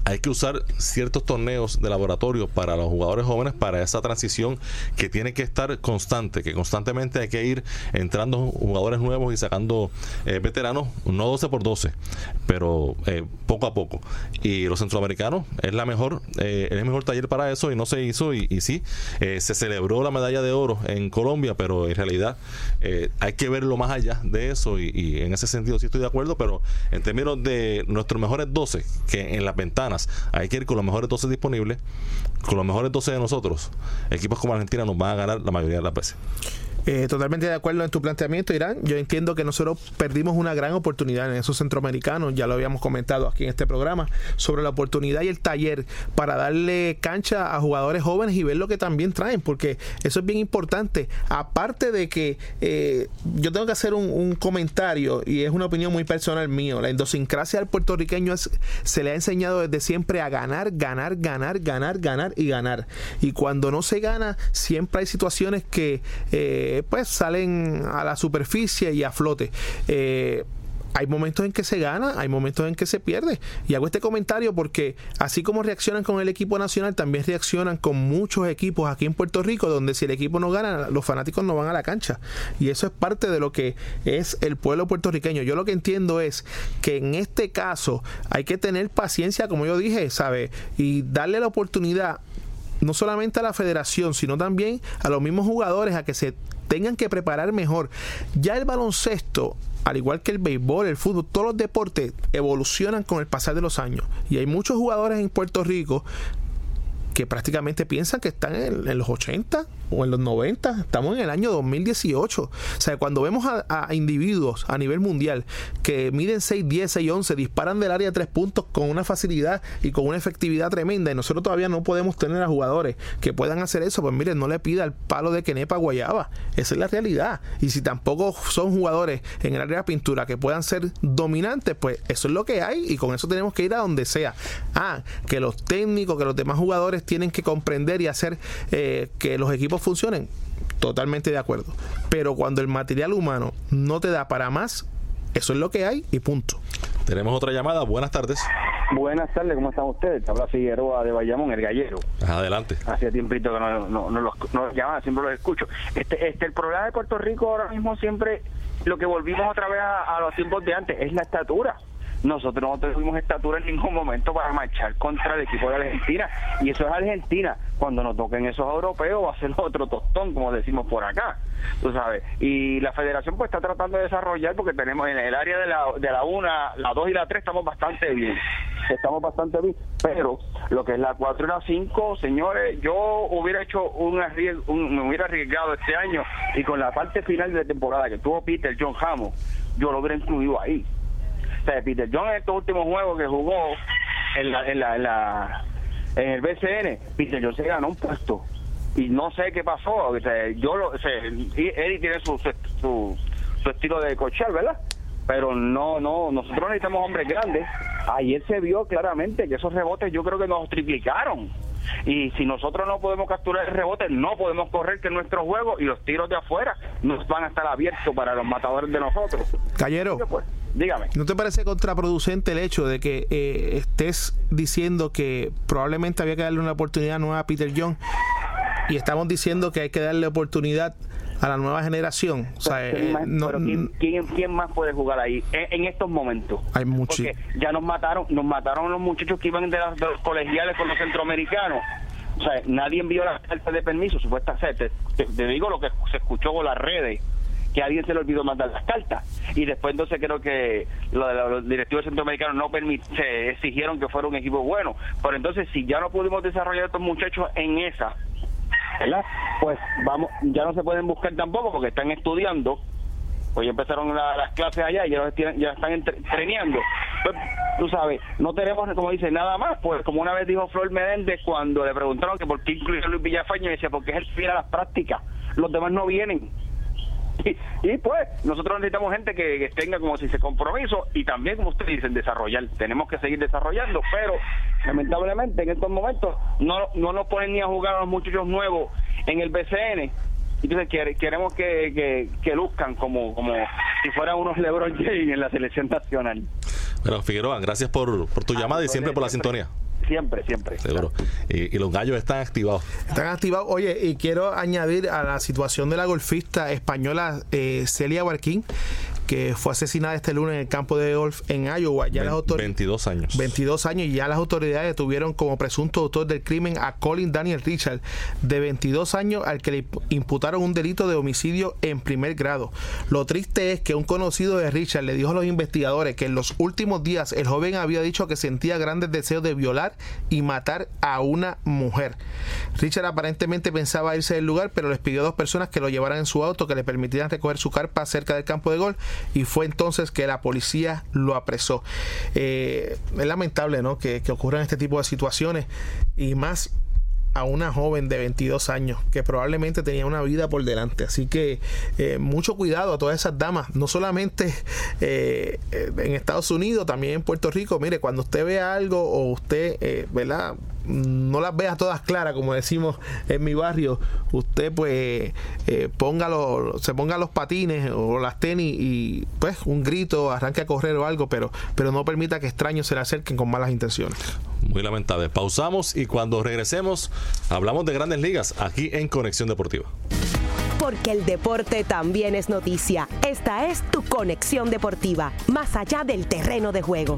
hay que usar ciertos torneos de laboratorio para los jugadores jóvenes para esa transición que tiene que estar constante, que constantemente hay que ir entrando jugadores nuevos y sacando eh, veteranos, no 12 por 12, pero eh, poco a poco. Y los centroamericanos es la mejor, eh, el mejor taller para eso y no se hizo y, y sí, se celebró la medalla de oro en Colombia, pero en realidad hay que verlo más allá de eso y, en ese sentido sí estoy de acuerdo, pero en términos de nuestros mejores 12, que en las hay que ir con los mejores 12 disponibles, con los mejores 12 de nosotros. Equipos como Argentina nos van a ganar la mayoría de las veces. Eh, totalmente de acuerdo en tu planteamiento, Irán. Yo entiendo que nosotros perdimos una gran oportunidad en esos centroamericanos, ya lo habíamos comentado aquí en este programa, sobre la oportunidad y el taller para darle cancha a jugadores jóvenes y ver lo que también traen, porque eso es bien importante. Aparte de que eh, yo tengo que hacer un, comentario y es una opinión muy personal mío, la idiosincrasia del puertorriqueño es, se le ha enseñado desde siempre a ganar, ganar, ganar, ganar, ganar y ganar. Y cuando no se gana, siempre hay situaciones que... Eh, pues salen a la superficie y a flote. Eh, hay momentos en que se gana, hay momentos en que se pierde. Y hago este comentario porque así como reaccionan con el equipo nacional, también reaccionan con muchos equipos aquí en Puerto Rico, donde si el equipo no gana, los fanáticos no van a la cancha. Y eso es parte de lo que es el pueblo puertorriqueño. Yo lo que entiendo es que en este caso hay que tener paciencia, como yo dije, ¿sabe? Y darle la oportunidad no solamente a la federación, sino también a los mismos jugadores a que se tengan que preparar mejor. Ya el baloncesto al igual que el béisbol, el fútbol, todos los deportes evolucionan con el pasar de los años. Y hay muchos jugadores en Puerto Rico que prácticamente piensan que están en, los 80 o en los 90, estamos en el año 2018. O sea, cuando vemos a, individuos a nivel mundial que miden 6, 10, 6, 11, disparan del área de tres puntos con una facilidad y con una efectividad tremenda, y nosotros todavía no podemos tener a jugadores que puedan hacer eso, pues miren, no le pida el palo de Kenepa Guayaba. Esa es la realidad. Y si tampoco son jugadores en el área de pintura que puedan ser dominantes, pues eso es lo que hay y con eso tenemos que ir a donde sea. Ah, que los técnicos, que los demás jugadores tienen que comprender y hacer eh, que los equipos funcionen. Totalmente de acuerdo. Pero cuando el material humano no te da para más, eso es lo que hay y punto. Tenemos otra llamada. Buenas tardes. Buenas tardes, ¿cómo están ustedes? Habla Figueroa de Bayamón, el gallero. Adelante. Hace tiempito que no, no, no los no llaman, siempre los escucho. Este, este, el problema de Puerto Rico ahora mismo siempre, lo que volvimos otra vez a los tiempos de antes, es la estatura nosotros no tuvimos estatura en ningún momento para marchar contra el equipo de Argentina. Y eso es Argentina. Cuando nos toquen esos europeos va a ser otro tostón, como decimos por acá. Tú sabes. Y la federación pues está tratando de desarrollar porque tenemos en el área de la, de la 1, la 2 y la 3 estamos bastante bien. Estamos bastante bien. Pero lo que es la 4 y la 5, señores, yo hubiera hecho un, un me hubiera arriesgado este año y con la parte final de temporada que tuvo Peter John Hammond, yo lo hubiera incluido ahí Peter John en estos últimos juegos que jugó en la, en la, en la en el BCN, Peter John se ganó un puesto y no sé qué pasó. O sea, yo lo, o Eddie tiene su, su, su, estilo de cochar, ¿verdad? Pero no, no, nosotros necesitamos hombres grandes. Ayer se vio claramente que esos rebotes yo creo que nos triplicaron. Y si nosotros no podemos capturar el rebote, no podemos correr que nuestro juego y los tiros de afuera nos van a estar abiertos para los matadores de nosotros. Callero. Pues, Dígame. ¿No te parece contraproducente el hecho de que eh, estés diciendo que probablemente había que darle una oportunidad nueva a Peter Young y estamos diciendo que hay que darle oportunidad a la nueva generación? O sea, ¿Quién eh, más- no- pero ¿quién, quién- quién más puede jugar ahí en, en estos momentos? hay mucho. Porque ya nos mataron, nos mataron los muchachos que iban de, las- de los colegiales con los centroamericanos. O sea, nadie envió las cartas de permiso, supuestamente. Te, te- digo lo que se escuchó por las redes, que a alguien se le olvidó mandar las cartas. Y después entonces creo que lo de los directivos centroamericanos no permit- se exigieron que fuera un equipo bueno. Pero entonces, si ya no pudimos desarrollar a estos muchachos en esa, ¿verdad? Pues vamos, ya no se pueden buscar tampoco porque están estudiando pues ya empezaron la- las clases allá y ya, ya están entre- treneando. Pues, tú sabes, no tenemos, como dice, nada más. Pues como una vez dijo Flor Menéndez cuando le preguntaron que por qué incluía a Luis Villafañe, y decía, porque es viene a las prácticas, los demás no vienen. Y, y, pues nosotros necesitamos gente que, que tenga como si se compromiso y también como ustedes dicen desarrollar. Tenemos que seguir desarrollando pero lamentablemente en estos momentos no, no nos ponen ni a jugar a los muchachos nuevos en el BCN entonces quere- queremos que, que, que luzcan como como si fueran unos LeBron James en la selección nacional. Bueno, Figueroa, gracias por, por tu llamada y siempre por la sintonía. Siempre siempre Seguro. Y, y los gallos están activados. Están activados. Oye, y quiero añadir a la situación de la golfista española eh, Celia Barquín, que fue asesinada este lunes en el campo de golf en Iowa. Ya las Ve- autor- 22 años. 22 años y ya las autoridades detuvieron como presunto autor del crimen a Colin Daniel Richard, de 22 años, al que le imp- imputaron un delito de homicidio en primer grado. Lo triste es que un conocido de Richard le dijo a los investigadores que en los últimos días el joven había dicho que sentía grandes deseos de violar y matar a una mujer. Richard aparentemente pensaba irse del lugar, pero les pidió a dos personas que lo llevaran en su auto, que le permitieran recoger su carpa cerca del campo de golf, y fue entonces que la policía lo apresó. Eh, es lamentable ¿no? que, ocurran este tipo de situaciones y más a una joven de 22 años que probablemente tenía una vida por delante. Así que eh, mucho cuidado a todas esas damas, no solamente eh, en Estados Unidos, también en Puerto Rico. Mire, cuando usted vea algo o usted, ¿verdad? No las vea todas claras, como decimos en mi barrio, usted pues eh, póngalo, se ponga los patines o las tenis y pues un grito, arranque a correr o algo, pero, pero no permita que extraños se le acerquen con malas intenciones. Muy lamentable. Pausamos y cuando regresemos hablamos de grandes ligas aquí en Conexión Deportiva. Porque el deporte también es noticia. Esta es tu conexión deportiva, más allá del terreno de juego.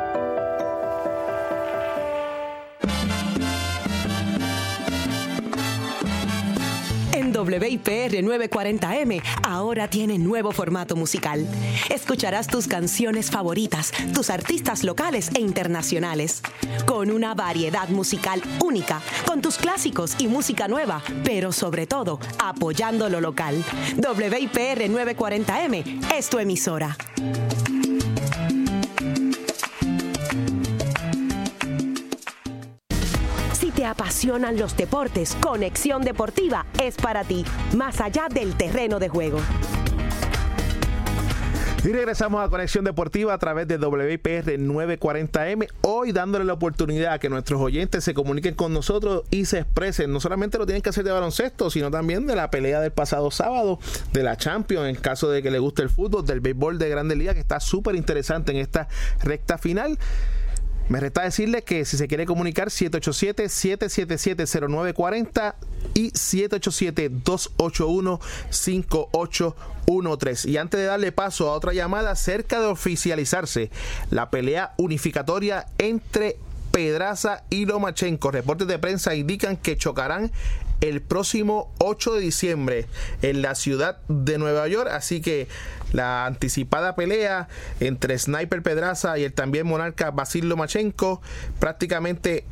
WIPR 940M ahora tiene nuevo formato musical. Escucharás tus canciones favoritas, tus artistas locales e internacionales, con una variedad musical única, con tus clásicos y música nueva, pero sobre todo apoyando lo local. WIPR 940M es tu emisora. Apasionan los deportes, Conexión Deportiva es para ti, más allá del terreno de juego. Y regresamos a Conexión Deportiva a través de WIPR 940M. Hoy dándole la oportunidad a que nuestros oyentes se comuniquen con nosotros y se expresen. No solamente lo tienen que hacer de baloncesto, sino también de la pelea del pasado sábado, de la Champions, en caso de que le guste el fútbol, del béisbol de Grandes Ligas, que está súper interesante en esta recta final. Me resta decirle que si se quiere comunicar 787-777-0940 y 787-281-5813. Y antes de darle paso a otra llamada, cerca de oficializarse la pelea unificatoria entre Pedraza y Lomachenko. Reportes de prensa indican que chocarán el próximo 8 de diciembre en la ciudad de Nueva York. Así que la anticipada pelea entre Sniper Pedraza y el también monarca Basil Lomachenko prácticamente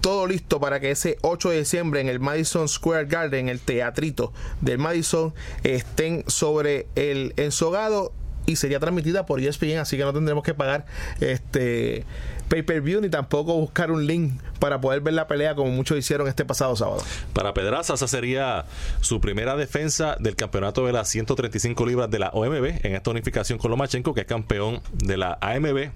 todo listo para que ese 8 de diciembre en el Madison Square Garden, el teatrito del Madison, estén sobre el ensogado y sería transmitida por ESPN, así que no tendremos que pagar este pay-per-view ni tampoco buscar un link para poder ver la pelea como muchos hicieron este pasado sábado. Para Pedraza, esa sería su primera defensa del campeonato de las 135 libras de la OMB en esta unificación con Lomachenko, que es campeón de la AMB.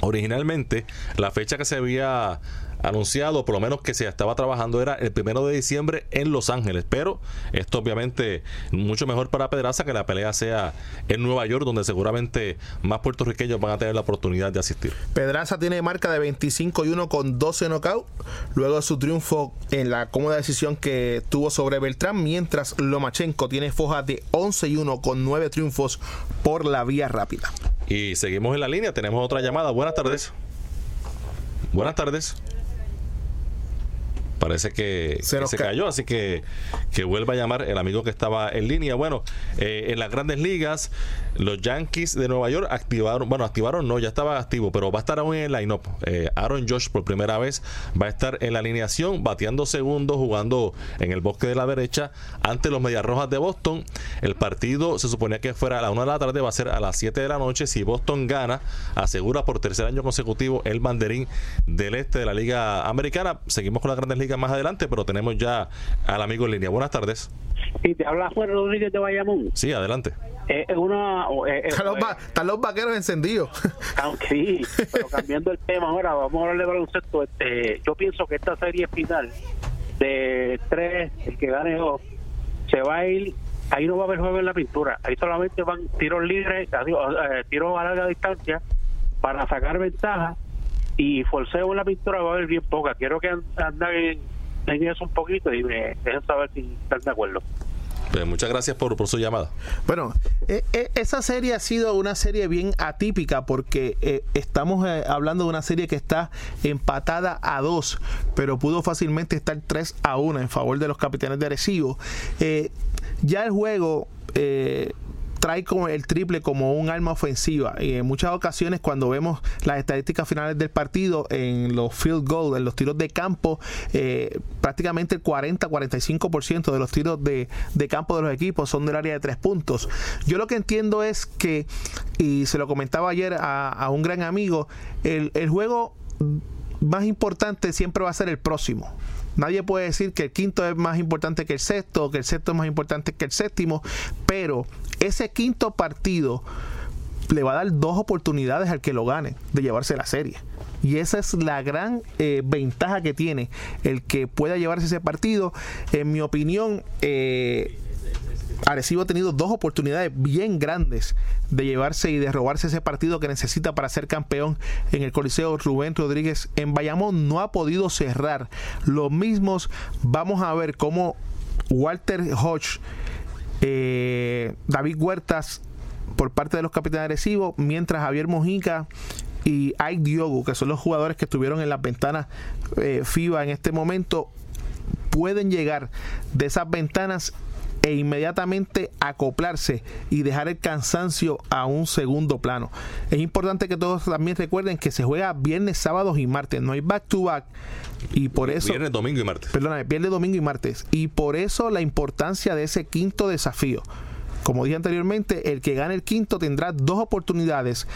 Originalmente, la fecha que se había anunciado, por lo menos que se estaba trabajando, era el primero de diciembre en Los Ángeles. Pero esto obviamente mucho mejor para Pedraza que la pelea sea en Nueva York, donde seguramente más puertorriqueños van a tener la oportunidad de asistir. Pedraza tiene marca de 25 y 1 con 12 knockouts, luego de su triunfo en la cómoda decisión que tuvo sobre Beltrán, mientras Lomachenko tiene foja de 11 y 1 con 9 triunfos por la vía rápida. Y seguimos en la línea, tenemos otra llamada. Buenas tardes. Buenas tardes. Parece que se, cayó, así que que vuelva a llamar el amigo que estaba en línea. Bueno, eh, en las grandes ligas, los Yankees de Nueva York activaron, bueno, activaron no, ya estaba activo, pero va a estar aún en el line-up. Eh, Aaron Josh por primera vez va a estar en la alineación, bateando segundo, jugando en el bosque de la derecha ante los Medias Rojas de Boston. El partido se suponía que fuera a la 1 de la tarde, va a ser a las 7 de la noche. Si Boston gana, asegura por tercer año consecutivo el banderín del este de la Liga Americana. Seguimos con las grandes ligas más adelante, pero tenemos ya al amigo en línea. Buenas tardes. Y te habla Juan Rodríguez de Bayamón. Sí, adelante. Eh, una, eh, eh, están, los vaqueros encendidos. Sí, pero cambiando el tema ahora, vamos a hablar de baloncesto. Este, yo pienso que esta serie final de tres, el que gane dos, se va a ir. Ahí no va a haber juego en la pintura. Ahí solamente van tiros libres, tiros a larga distancia para sacar ventaja y forceo en la pintura va a haber bien poca. Quiero que anden en eso un poquito y me dejen saber si están de acuerdo. Pues muchas gracias por, por, su llamada. Bueno, e, e, esa serie ha sido una serie bien atípica porque eh, estamos eh, hablando de una serie que está empatada a dos, pero pudo fácilmente estar 3 a 1 en favor de los capitanes de Arecibo. Eh, ya el juego trae como el triple como un arma ofensiva y en muchas ocasiones cuando vemos las estadísticas finales del partido en los field goals, en los tiros de campo, eh, prácticamente el 40-45% de los tiros de, campo de los equipos son del área de tres puntos. Yo lo que entiendo es que, y se lo comentaba ayer a, un gran amigo, el, el juego más importante siempre va a ser el próximo. Nadie puede decir que el quinto es más importante que el sexto, o que el sexto es más importante que el séptimo, pero ese quinto partido le va a dar dos oportunidades al que lo gane de llevarse la serie. Y esa es la gran eh, ventaja que tiene el que pueda llevarse ese partido. En mi opinión, eh, Arecibo ha tenido dos oportunidades bien grandes de llevarse y de robarse ese partido que necesita para ser campeón en el Coliseo Rubén Rodríguez en Bayamón. No ha podido cerrar. Los mismos, vamos a ver cómo Walter Hodge, eh, David Huertas por parte de los capitanes agresivos, mientras Javier Mojica y Ike Diogo, que son los jugadores que estuvieron en las ventanas eh, FIBA en este momento, pueden llegar de esas ventanas e inmediatamente acoplarse y dejar el cansancio a un segundo plano. Es importante que todos también recuerden que se juega viernes, sábados y martes, no hay back to back y por eso viernes, domingo y martes. Perdóname, viernes, domingo y martes y por eso la importancia de ese quinto desafío. Como dije anteriormente, el que gane el quinto tendrá dos oportunidades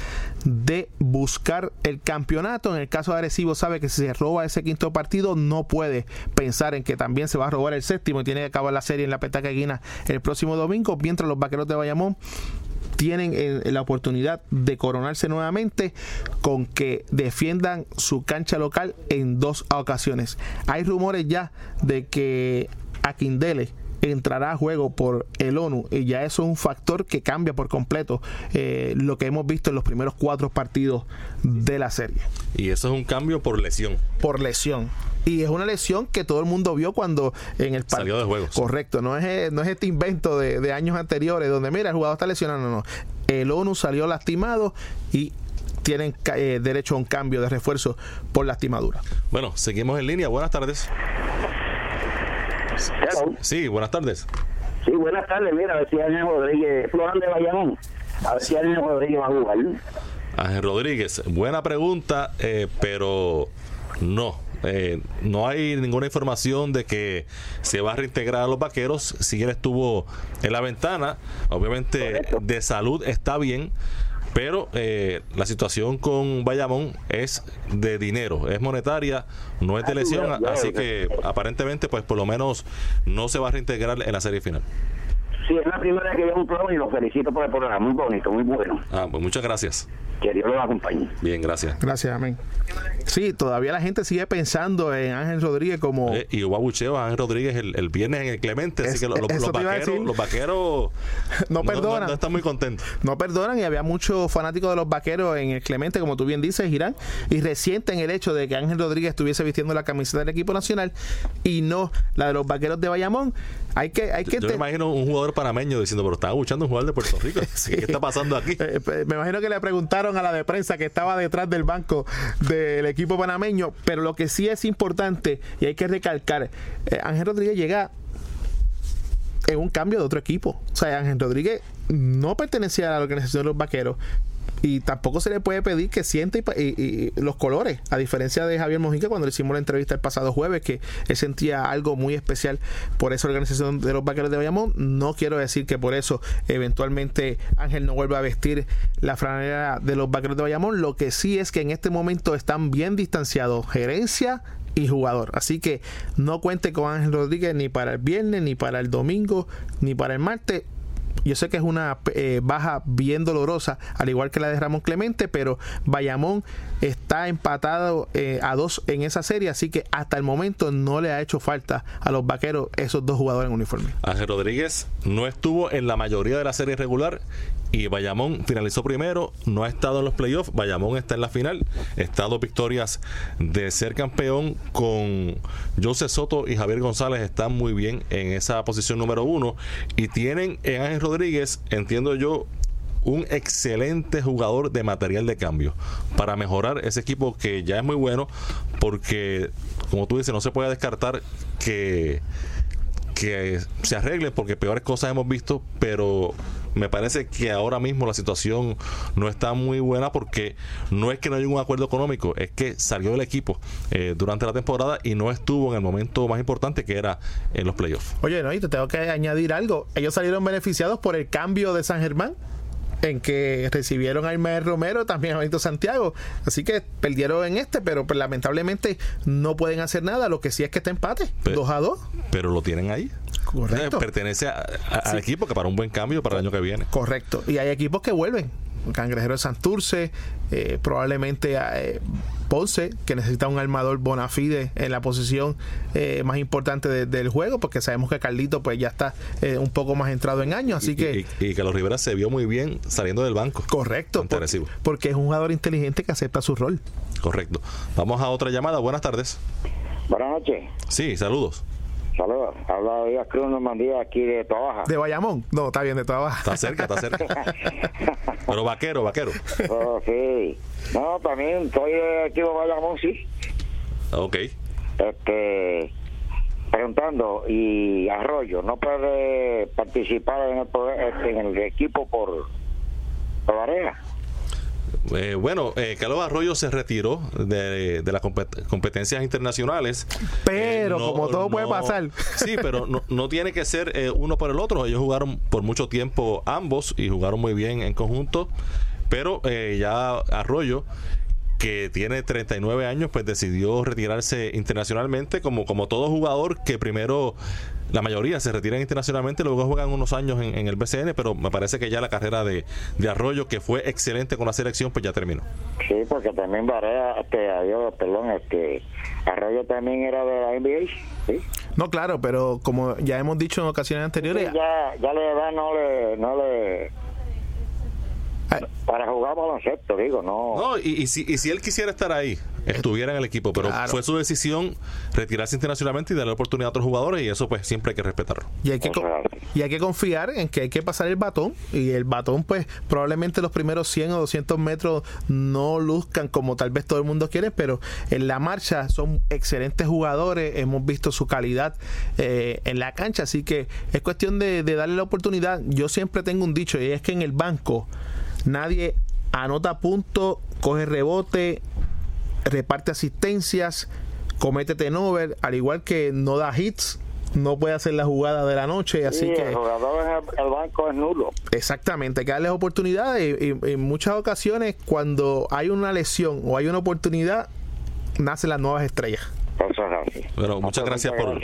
de buscar el campeonato. En el caso de Arecibo sabe que si se roba ese quinto partido no puede pensar en que también se va a robar el séptimo y tiene que acabar la serie en la petaca guina el próximo domingo, mientras los vaqueros de Bayamón tienen la oportunidad de coronarse nuevamente con que defiendan su cancha local en dos ocasiones. Hay rumores ya de que Aquindele entrará a juego por el ONU y ya eso es un factor que cambia por completo eh, lo que hemos visto en los primeros cuatro partidos de la serie. Y eso es un cambio por lesión. Por lesión. Y es una lesión que todo el mundo vio cuando en el Salió de juegos. Correcto, no es, no es este invento de, de años anteriores donde mira el jugador está lesionado, no, no. El ONU salió lastimado y tienen eh, derecho a un cambio de refuerzo por lastimadura. Bueno, seguimos en línea. Buenas tardes. Sí, buenas tardes. Sí, buenas tardes. Mira, a ver si Ángel Rodríguez, Florán de Bayamón, a ver si Ángel Rodríguez va a jugar. Ángel Rodríguez, buena pregunta, eh, pero no. Eh, no hay ninguna información de que se va a reintegrar a los vaqueros. Si él estuvo en la ventana, obviamente de salud está bien, pero eh, la situación con Bayamón es de dinero, es monetaria, no es de lesión, así que aparentemente, pues por lo menos no se va a reintegrar en la serie final. Sí, es la primera vez que veo un programa y lo felicito por el programa, muy bonito, muy bueno. Ah, pues muchas gracias. Que Dios los acompañe. Bien, gracias. Gracias, amén. Sí, todavía la gente sigue pensando en Ángel Rodríguez como. Eh, y hubo abucheo a Ángel Rodríguez el, el, viernes en el Clemente, así que lo, lo, los, vaqueros, los, vaqueros, no perdonan. No, no, están muy contentos. No perdonan y había muchos fanáticos de los vaqueros en el Clemente, como tú bien dices, Girán, y resienten el hecho de que Ángel Rodríguez estuviese vistiendo la camiseta del equipo nacional y no la de los vaqueros de Bayamón. Hay que, hay que yo, yo me imagino un jugador panameño diciendo, pero estaba escuchando un jugador de Puerto Rico. sí. ¿Qué está pasando aquí? Eh, me imagino que le preguntaron a la de prensa que estaba detrás del banco del equipo panameño, pero lo que sí es importante y hay que recalcar, eh, Ángel Rodríguez llega en un cambio de otro equipo. O sea, Ángel Rodríguez no pertenecía a la organización de los vaqueros, y tampoco se le puede pedir que siente y, los colores, a diferencia de Javier Mojica cuando le hicimos la entrevista el pasado jueves, que él sentía algo muy especial por esa organización de los vaqueros de Bayamón. No quiero decir que por eso eventualmente Ángel no vuelva a vestir la franela de los vaqueros de Bayamón. Lo que sí es que en este momento están bien distanciados gerencia y jugador. Así que no cuente con Ángel Rodríguez ni para el viernes, ni para el domingo, ni para el martes yo sé que es una eh, baja bien dolorosa, al igual que la de Ramón Clemente, pero Bayamón está empatado eh, a dos en esa serie, así que hasta el momento no le ha hecho falta a los vaqueros esos dos jugadores en uniforme. Ángel Rodríguez no estuvo en la mayoría de la serie regular y Bayamón finalizó primero, no ha estado en los playoffs, Bayamón está en la final, está dos victorias de ser campeón con José Soto y Javier González están muy bien en esa posición número uno y tienen en Ángel Rodríguez, entiendo yo, un excelente jugador de material de cambio para mejorar ese equipo que ya es muy bueno porque como tú dices no se puede descartar que que se arregle porque peores cosas hemos visto pero me parece que ahora mismo la situación no está muy buena porque no es que no haya un acuerdo económico, es que salió del equipo eh, durante la temporada y no estuvo en el momento más importante que era en los playoffs. Oye, no, y te tengo que añadir algo. Ellos salieron beneficiados por el cambio de San Germán en que recibieron a Ismael Romero, también a Benito Santiago. Así que perdieron en este, pero pues, lamentablemente no pueden hacer nada. Lo que sí es que está empate, 2 a 2. Pero lo tienen ahí. Correcto. Pertenece a, a, sí. al equipo que para un buen cambio para el año que viene. Correcto. Y hay equipos que vuelven. Cangrejero de Santurce, eh, probablemente eh, Ponce, que necesita un armador bona fide en la posición eh, más importante de, del juego, porque sabemos que Carlito pues ya está eh, un poco más entrado en años, así y, que... Y, y, que los Rivera se vio muy bien saliendo del banco. Correcto, por, porque es un jugador inteligente que acepta su rol. Correcto. Vamos a otra llamada. Buenas tardes. Buenas noches. Sí, saludos. Saludos, habla Díaz Cruz Normandía aquí de Toabaja. ¿De Bayamón? No, está bien, de Toabaja. Está cerca, está cerca. Pero vaquero, vaquero. Oh, sí. No, también estoy aquí de Bayamón, sí. Ok. Este, preguntando, y Arroyo, ¿no puede participar en el, en el equipo por, por la arena? Eh, bueno, eh, Carlos Arroyo se retiró de, de las compet competencias internacionales. Pero, eh, no, como todo no, puede pasar. Sí, pero no, no tiene que ser uno por el otro. Ellos jugaron por mucho tiempo ambos y jugaron muy bien en conjunto. Pero ya Arroyo que tiene 39 años, pues decidió retirarse internacionalmente como, como todo jugador que primero la mayoría se retiran internacionalmente, luego juegan unos años en, en, el BCN, pero me parece que ya la carrera de, de, Arroyo, que fue excelente con la selección, pues ya terminó. Sí, porque también Barea, este, adiós, perdón, este, Arroyo también era de la NBA, ¿sí? No, claro, pero como ya hemos dicho en ocasiones anteriores... Sí, ya, ya la edad no le... No le para jugar baloncesto, digo, no. No, y, y, si, y si él quisiera estar ahí, estuviera en el equipo, pero fue su decisión retirarse internacionalmente y darle oportunidad a otros jugadores y eso pues siempre hay que respetarlo. Y hay que, y hay que confiar en que hay que pasar el batón y el batón pues probablemente los primeros 100 o 200 metros no luzcan como tal vez todo el mundo quiere, pero en la marcha son excelentes jugadores, hemos visto su calidad eh, en la cancha, así que es cuestión de, de darle la oportunidad. Yo siempre tengo un dicho y es que en el banco nadie anota puntos, coge rebote, reparte asistencias, comete tenover, al igual que no da hits, no puede hacer la jugada de la noche, así que el jugador en el, banco es nulo. Exactamente, hay que darles oportunidades y, en muchas ocasiones cuando hay una lesión o hay una oportunidad nacen las nuevas estrellas. Bueno, muchas gracias por.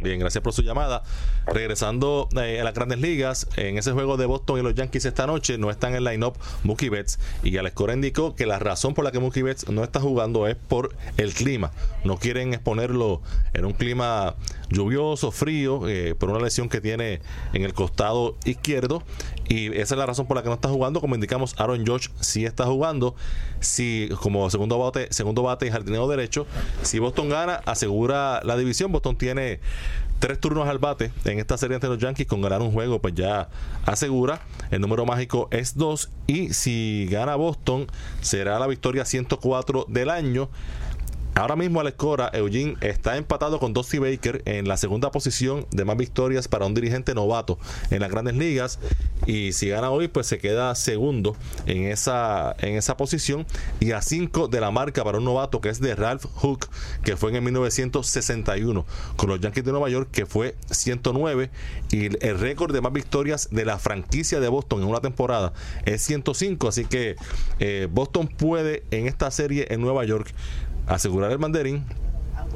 Bien, gracias por su llamada. Regresando eh, a las grandes ligas, en ese juego de Boston y los Yankees esta noche no están en line-up Mookie Betts. Y Alex Cora indicó que la razón por la que Mookie Betts no está jugando es por el clima. No quieren exponerlo en un clima lluvioso, frío, eh, por una lesión que tiene en el costado izquierdo. Y esa es la razón por la que no está jugando. Como indicamos, Aaron George sí está jugando. Si, como segundo bate, segundo bate y jardinero derecho, si Boston gana, asegura la división. Boston tiene tres turnos al bate en esta serie ante los Yankees. Con ganar un juego, pues ya asegura. El número mágico es 2. Y si gana Boston, será la victoria 104 del año. Ahora mismo Alex Cora, Eugene, está empatado con Dusty Baker en la segunda posición de más victorias para un dirigente novato en las grandes ligas. Y si gana hoy, pues se queda segundo en esa, en esa posición. Y a cinco de la marca para un novato que es de Ralph Hook, que fue en el 1961 con los Yankees de Nueva York, que fue 109. Y el récord de más victorias de la franquicia de Boston en una temporada es 105. Así que eh, Boston puede en esta serie en Nueva York asegurar el mandarín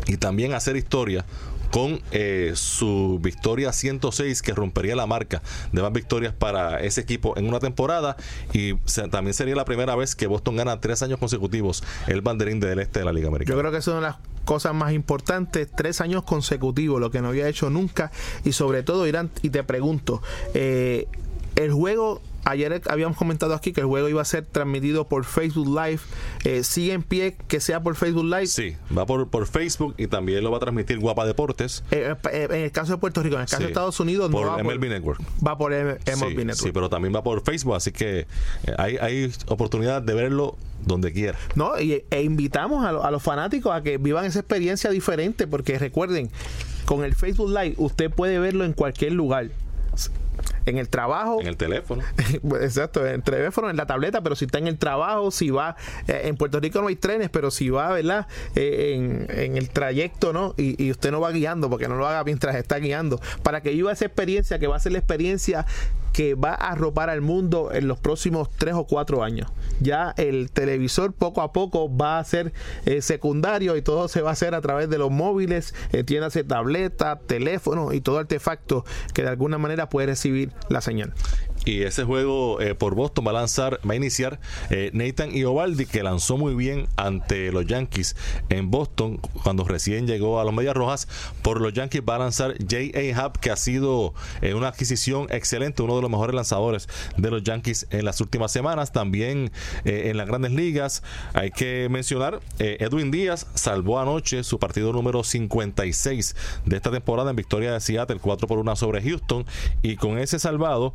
y también hacer historia con eh, su victoria 106 que rompería la marca de más victorias para ese equipo en una temporada. Y también sería la primera vez que Boston gana tres años consecutivos el banderín del este de la Liga Americana. Yo creo que es una de las cosas más importantes, tres años consecutivos, lo que no había hecho nunca. Y sobre todo Irán, y te pregunto, eh, el juego ayer habíamos comentado aquí que el juego iba a ser transmitido por Facebook Live. Eh, ¿Sigue en pie que sea por Facebook Live? Sí, va por, por Facebook y también lo va a transmitir Guapa Deportes. Eh, eh, en el caso de Puerto Rico, en el caso de Estados Unidos, por no va MLB Network. Va por MLB Network. Sí, pero también va por Facebook, así que hay, hay oportunidad de verlo donde quiera. No, y, e invitamos a, a los fanáticos a que vivan esa experiencia diferente, porque recuerden, con el Facebook Live usted puede verlo en cualquier lugar en el trabajo. En el teléfono. Exacto, en el teléfono, en la tableta, pero si está en el trabajo, si va. Eh, en Puerto Rico no hay trenes, pero si va, ¿verdad? Eh, en, el trayecto, ¿no? Y, usted no va guiando, porque no lo haga mientras está guiando. Para que viva esa experiencia, que va a ser la experiencia que va a arropar al mundo en los próximos tres o cuatro años. Ya el televisor poco a poco va a ser eh, secundario y todo se va a hacer a través de los móviles, eh, tiendas tableta, teléfono y todo artefacto que de alguna manera puede recibir la señal. Y ese juego eh, por Boston va a lanzar, va a iniciar eh, Nathan Iovaldi, que lanzó muy bien ante los Yankees en Boston cuando recién llegó a los Medias Rojas. Por los Yankees va a lanzar J.A. Hub, que ha sido eh, una adquisición excelente, uno de los mejores lanzadores de los Yankees en las últimas semanas. También en las grandes ligas hay que mencionar, Edwin Díaz salvó anoche su partido número 56 de esta temporada en victoria de Seattle, 4 por 1 sobre Houston. Y con ese salvado,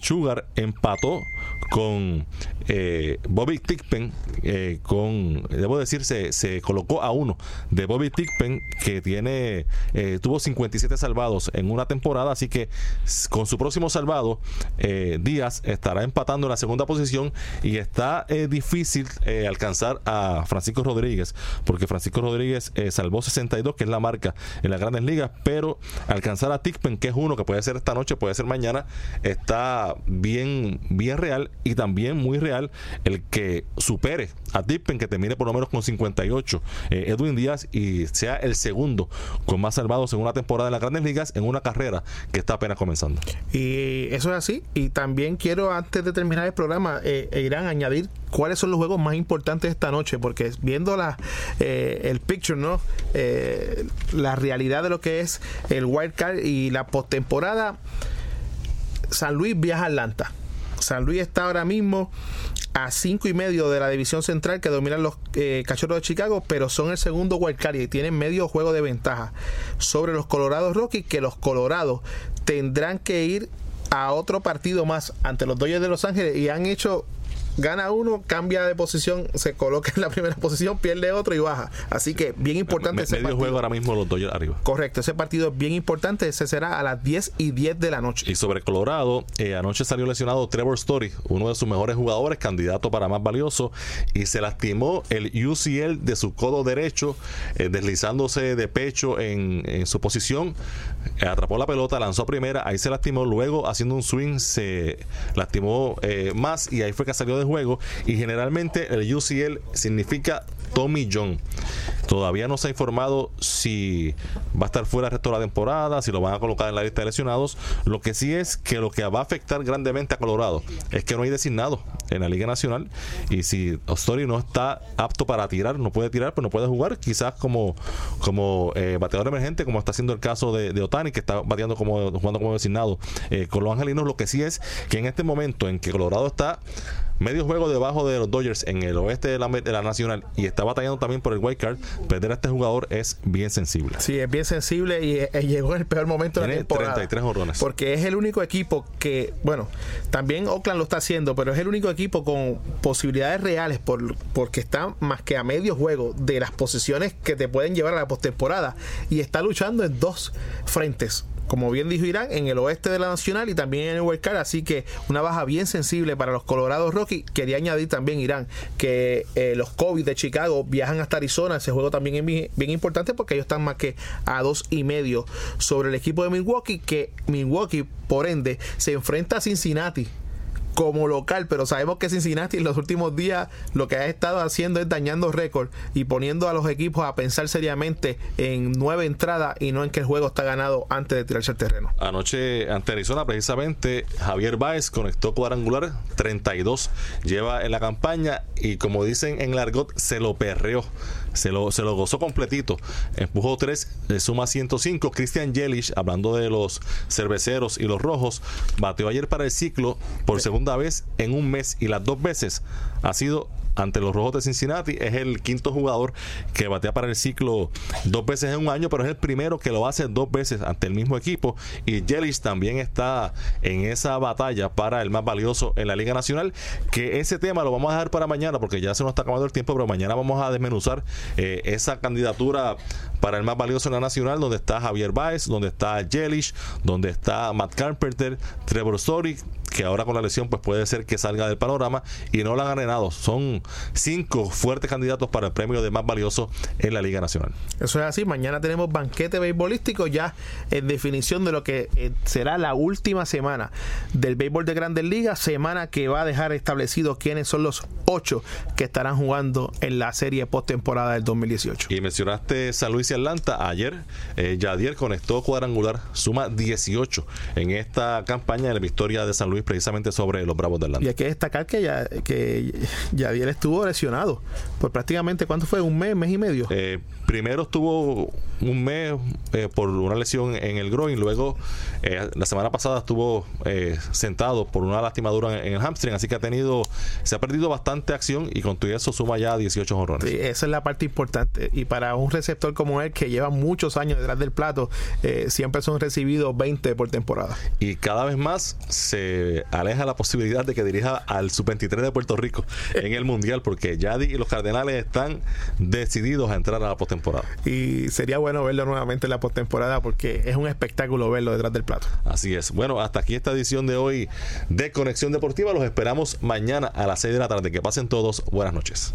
Sugar empató con eh, Bobby Tickpen, eh, con, debo decir, se, colocó a uno de Bobby Tickpen, que tiene, eh, tuvo 57 salvados en una temporada, así que con su próximo salvado, Díaz estará empatando en la segunda posición y está difícil alcanzar a Francisco Rodríguez, porque Francisco Rodríguez salvó 62, que es la marca en las grandes ligas, pero alcanzar a Tickpen, que es uno que puede ser esta noche, puede ser mañana, está bien, bien real y también muy real el que supere a Tippen, que termine por lo menos con 58, eh, Edwin Díaz, y sea el segundo con más salvados en una temporada en las grandes ligas en una carrera que está apenas comenzando. Y eso es así. Y también quiero, antes de terminar el programa, eh, e Irán, añadir cuáles son los juegos más importantes esta noche, porque viendo la, eh, el picture, ¿no? Eh, la realidad de lo que es el wild card y la postemporada, San Luis viaja a Atlanta. San Luis está ahora mismo a cinco y medio de la división central que dominan los eh, cachorros de Chicago, pero son el segundo wildcard y tienen medio juego de ventaja sobre los Colorados Rockies, que los Colorados tendrán que ir a otro partido más ante los Dodgers de Los Ángeles y han hecho gana uno, cambia de posición, se coloca en la primera posición, pierde otro y baja. Así que bien importante Me- ese medio partido. juego ahora mismo los Dodgers arriba. Correcto, ese partido es bien importante. Ese será a las 10 y 10 de la noche. Y sobre Colorado, eh, anoche salió lesionado Trevor Story, uno de sus mejores jugadores, candidato para más valioso, y se lastimó el UCL de su codo derecho, eh, deslizándose de pecho en, en su posición. Eh, atrapó la pelota, lanzó a primera, ahí se lastimó, luego haciendo un swing se lastimó eh, más y ahí fue que salió de juego. Y generalmente el UCL significa Tommy John. Todavía no se ha informado si va a estar fuera el resto de la temporada, si lo van a colocar en la lista de lesionados. Lo que sí es que lo que va a afectar grandemente a Colorado es que no hay designado en la Liga Nacional. Y si Story no está apto para tirar, no puede tirar, pues no puede jugar, quizás como, como eh, bateador emergente, como está haciendo el caso de, de Otani, que está bateando como, jugando como designado eh, con los angelinos. Lo que sí es que en este momento en que Colorado está medio juego debajo de los Dodgers en el oeste de la, de la Nacional y está batallando también por el wild card, perder a este jugador es bien sensible. Sí, es bien sensible y eh, llegó en el peor momento de la temporada. 33 jorrones. Porque es el único equipo que, bueno, también Oakland lo está haciendo, pero es el único equipo con posibilidades reales por, porque está más que a medio juego de las posiciones que te pueden llevar a la postemporada y está luchando en dos frentes. Como bien dijo Irán, en el oeste de la Nacional y también en el Card, así que una baja bien sensible para los Colorados Rockies. Quería añadir también, Irán, que eh, los COVID de Chicago viajan hasta Arizona. Ese juego también es bien importante porque ellos están más que a dos y medio sobre el equipo de Milwaukee, que Milwaukee, por ende, se enfrenta a Cincinnati como local, pero sabemos que Cincinnati en los últimos días lo que ha estado haciendo es dañando récord y poniendo a los equipos a pensar seriamente en nueve entradas y no en que el juego está ganado antes de tirarse al terreno. Anoche ante Arizona, precisamente, Javier Baez conectó cuadrangular 32. Lleva en la campaña y, como dicen en el argot, se lo perreó. Se lo, se lo gozó completito. Empujó 3, le suma 105. Christian Yelich, hablando de los cerveceros y los rojos, bateó ayer para el ciclo por segunda vez en un mes y las dos veces ha sido ante los Rojos de Cincinnati. Es el quinto jugador que batea para el ciclo dos veces en un año, pero es el primero que lo hace dos veces ante el mismo equipo. Y Yelich también está en esa batalla para el más valioso en la Liga Nacional. Que ese tema lo vamos a dejar para mañana porque ya se nos está acabando el tiempo, pero mañana vamos a desmenuzar eh, esa candidatura para el más valioso en la Nacional, donde está Javier Baez, donde está Yelich, donde está Matt Carpenter, Trevor Story que ahora con la lesión pues puede ser que salga del panorama y no lo han ganado. Son cinco fuertes candidatos para el premio de más valioso en la Liga Nacional. Eso es así. Mañana tenemos banquete beisbolístico ya en definición de lo que eh, será la última semana del béisbol de Grandes Ligas, semana que va a dejar establecido quiénes son los ocho que estarán jugando en la serie postemporada del 2018. Y mencionaste San Luis y Atlanta. Ayer eh, Yadier conectó cuadrangular, suma 18 en esta campaña de la victoria de San Luis precisamente sobre los Bravos de Atlanta. Y hay que destacar que ya que Yadier estuvo lesionado por prácticamente, ¿cuánto fue? ¿Un mes, mes y medio? Eh, primero estuvo un mes eh, por una lesión en el groin, luego eh, la semana pasada estuvo eh, sentado por una lastimadura en, en el hamstring, así que ha tenido, se ha perdido bastante acción y con todo eso suma ya 18 jorrones. Sí, esa es la parte importante. Y para un receptor como él, que lleva muchos años detrás del plato, siempre son recibidos 20 por temporada. Y cada vez más se aleja la posibilidad de que dirija al sub-23 de Puerto Rico en el Mundial, porque Yadi y los Cardenales están decididos a entrar a la postemporada. Y sería bueno verlo nuevamente en la postemporada porque es un espectáculo verlo detrás del plato. Así es. Bueno, hasta aquí esta edición de hoy de Conexión Deportiva. Los esperamos mañana a las 6 de la tarde. Que pasen todos. Buenas noches.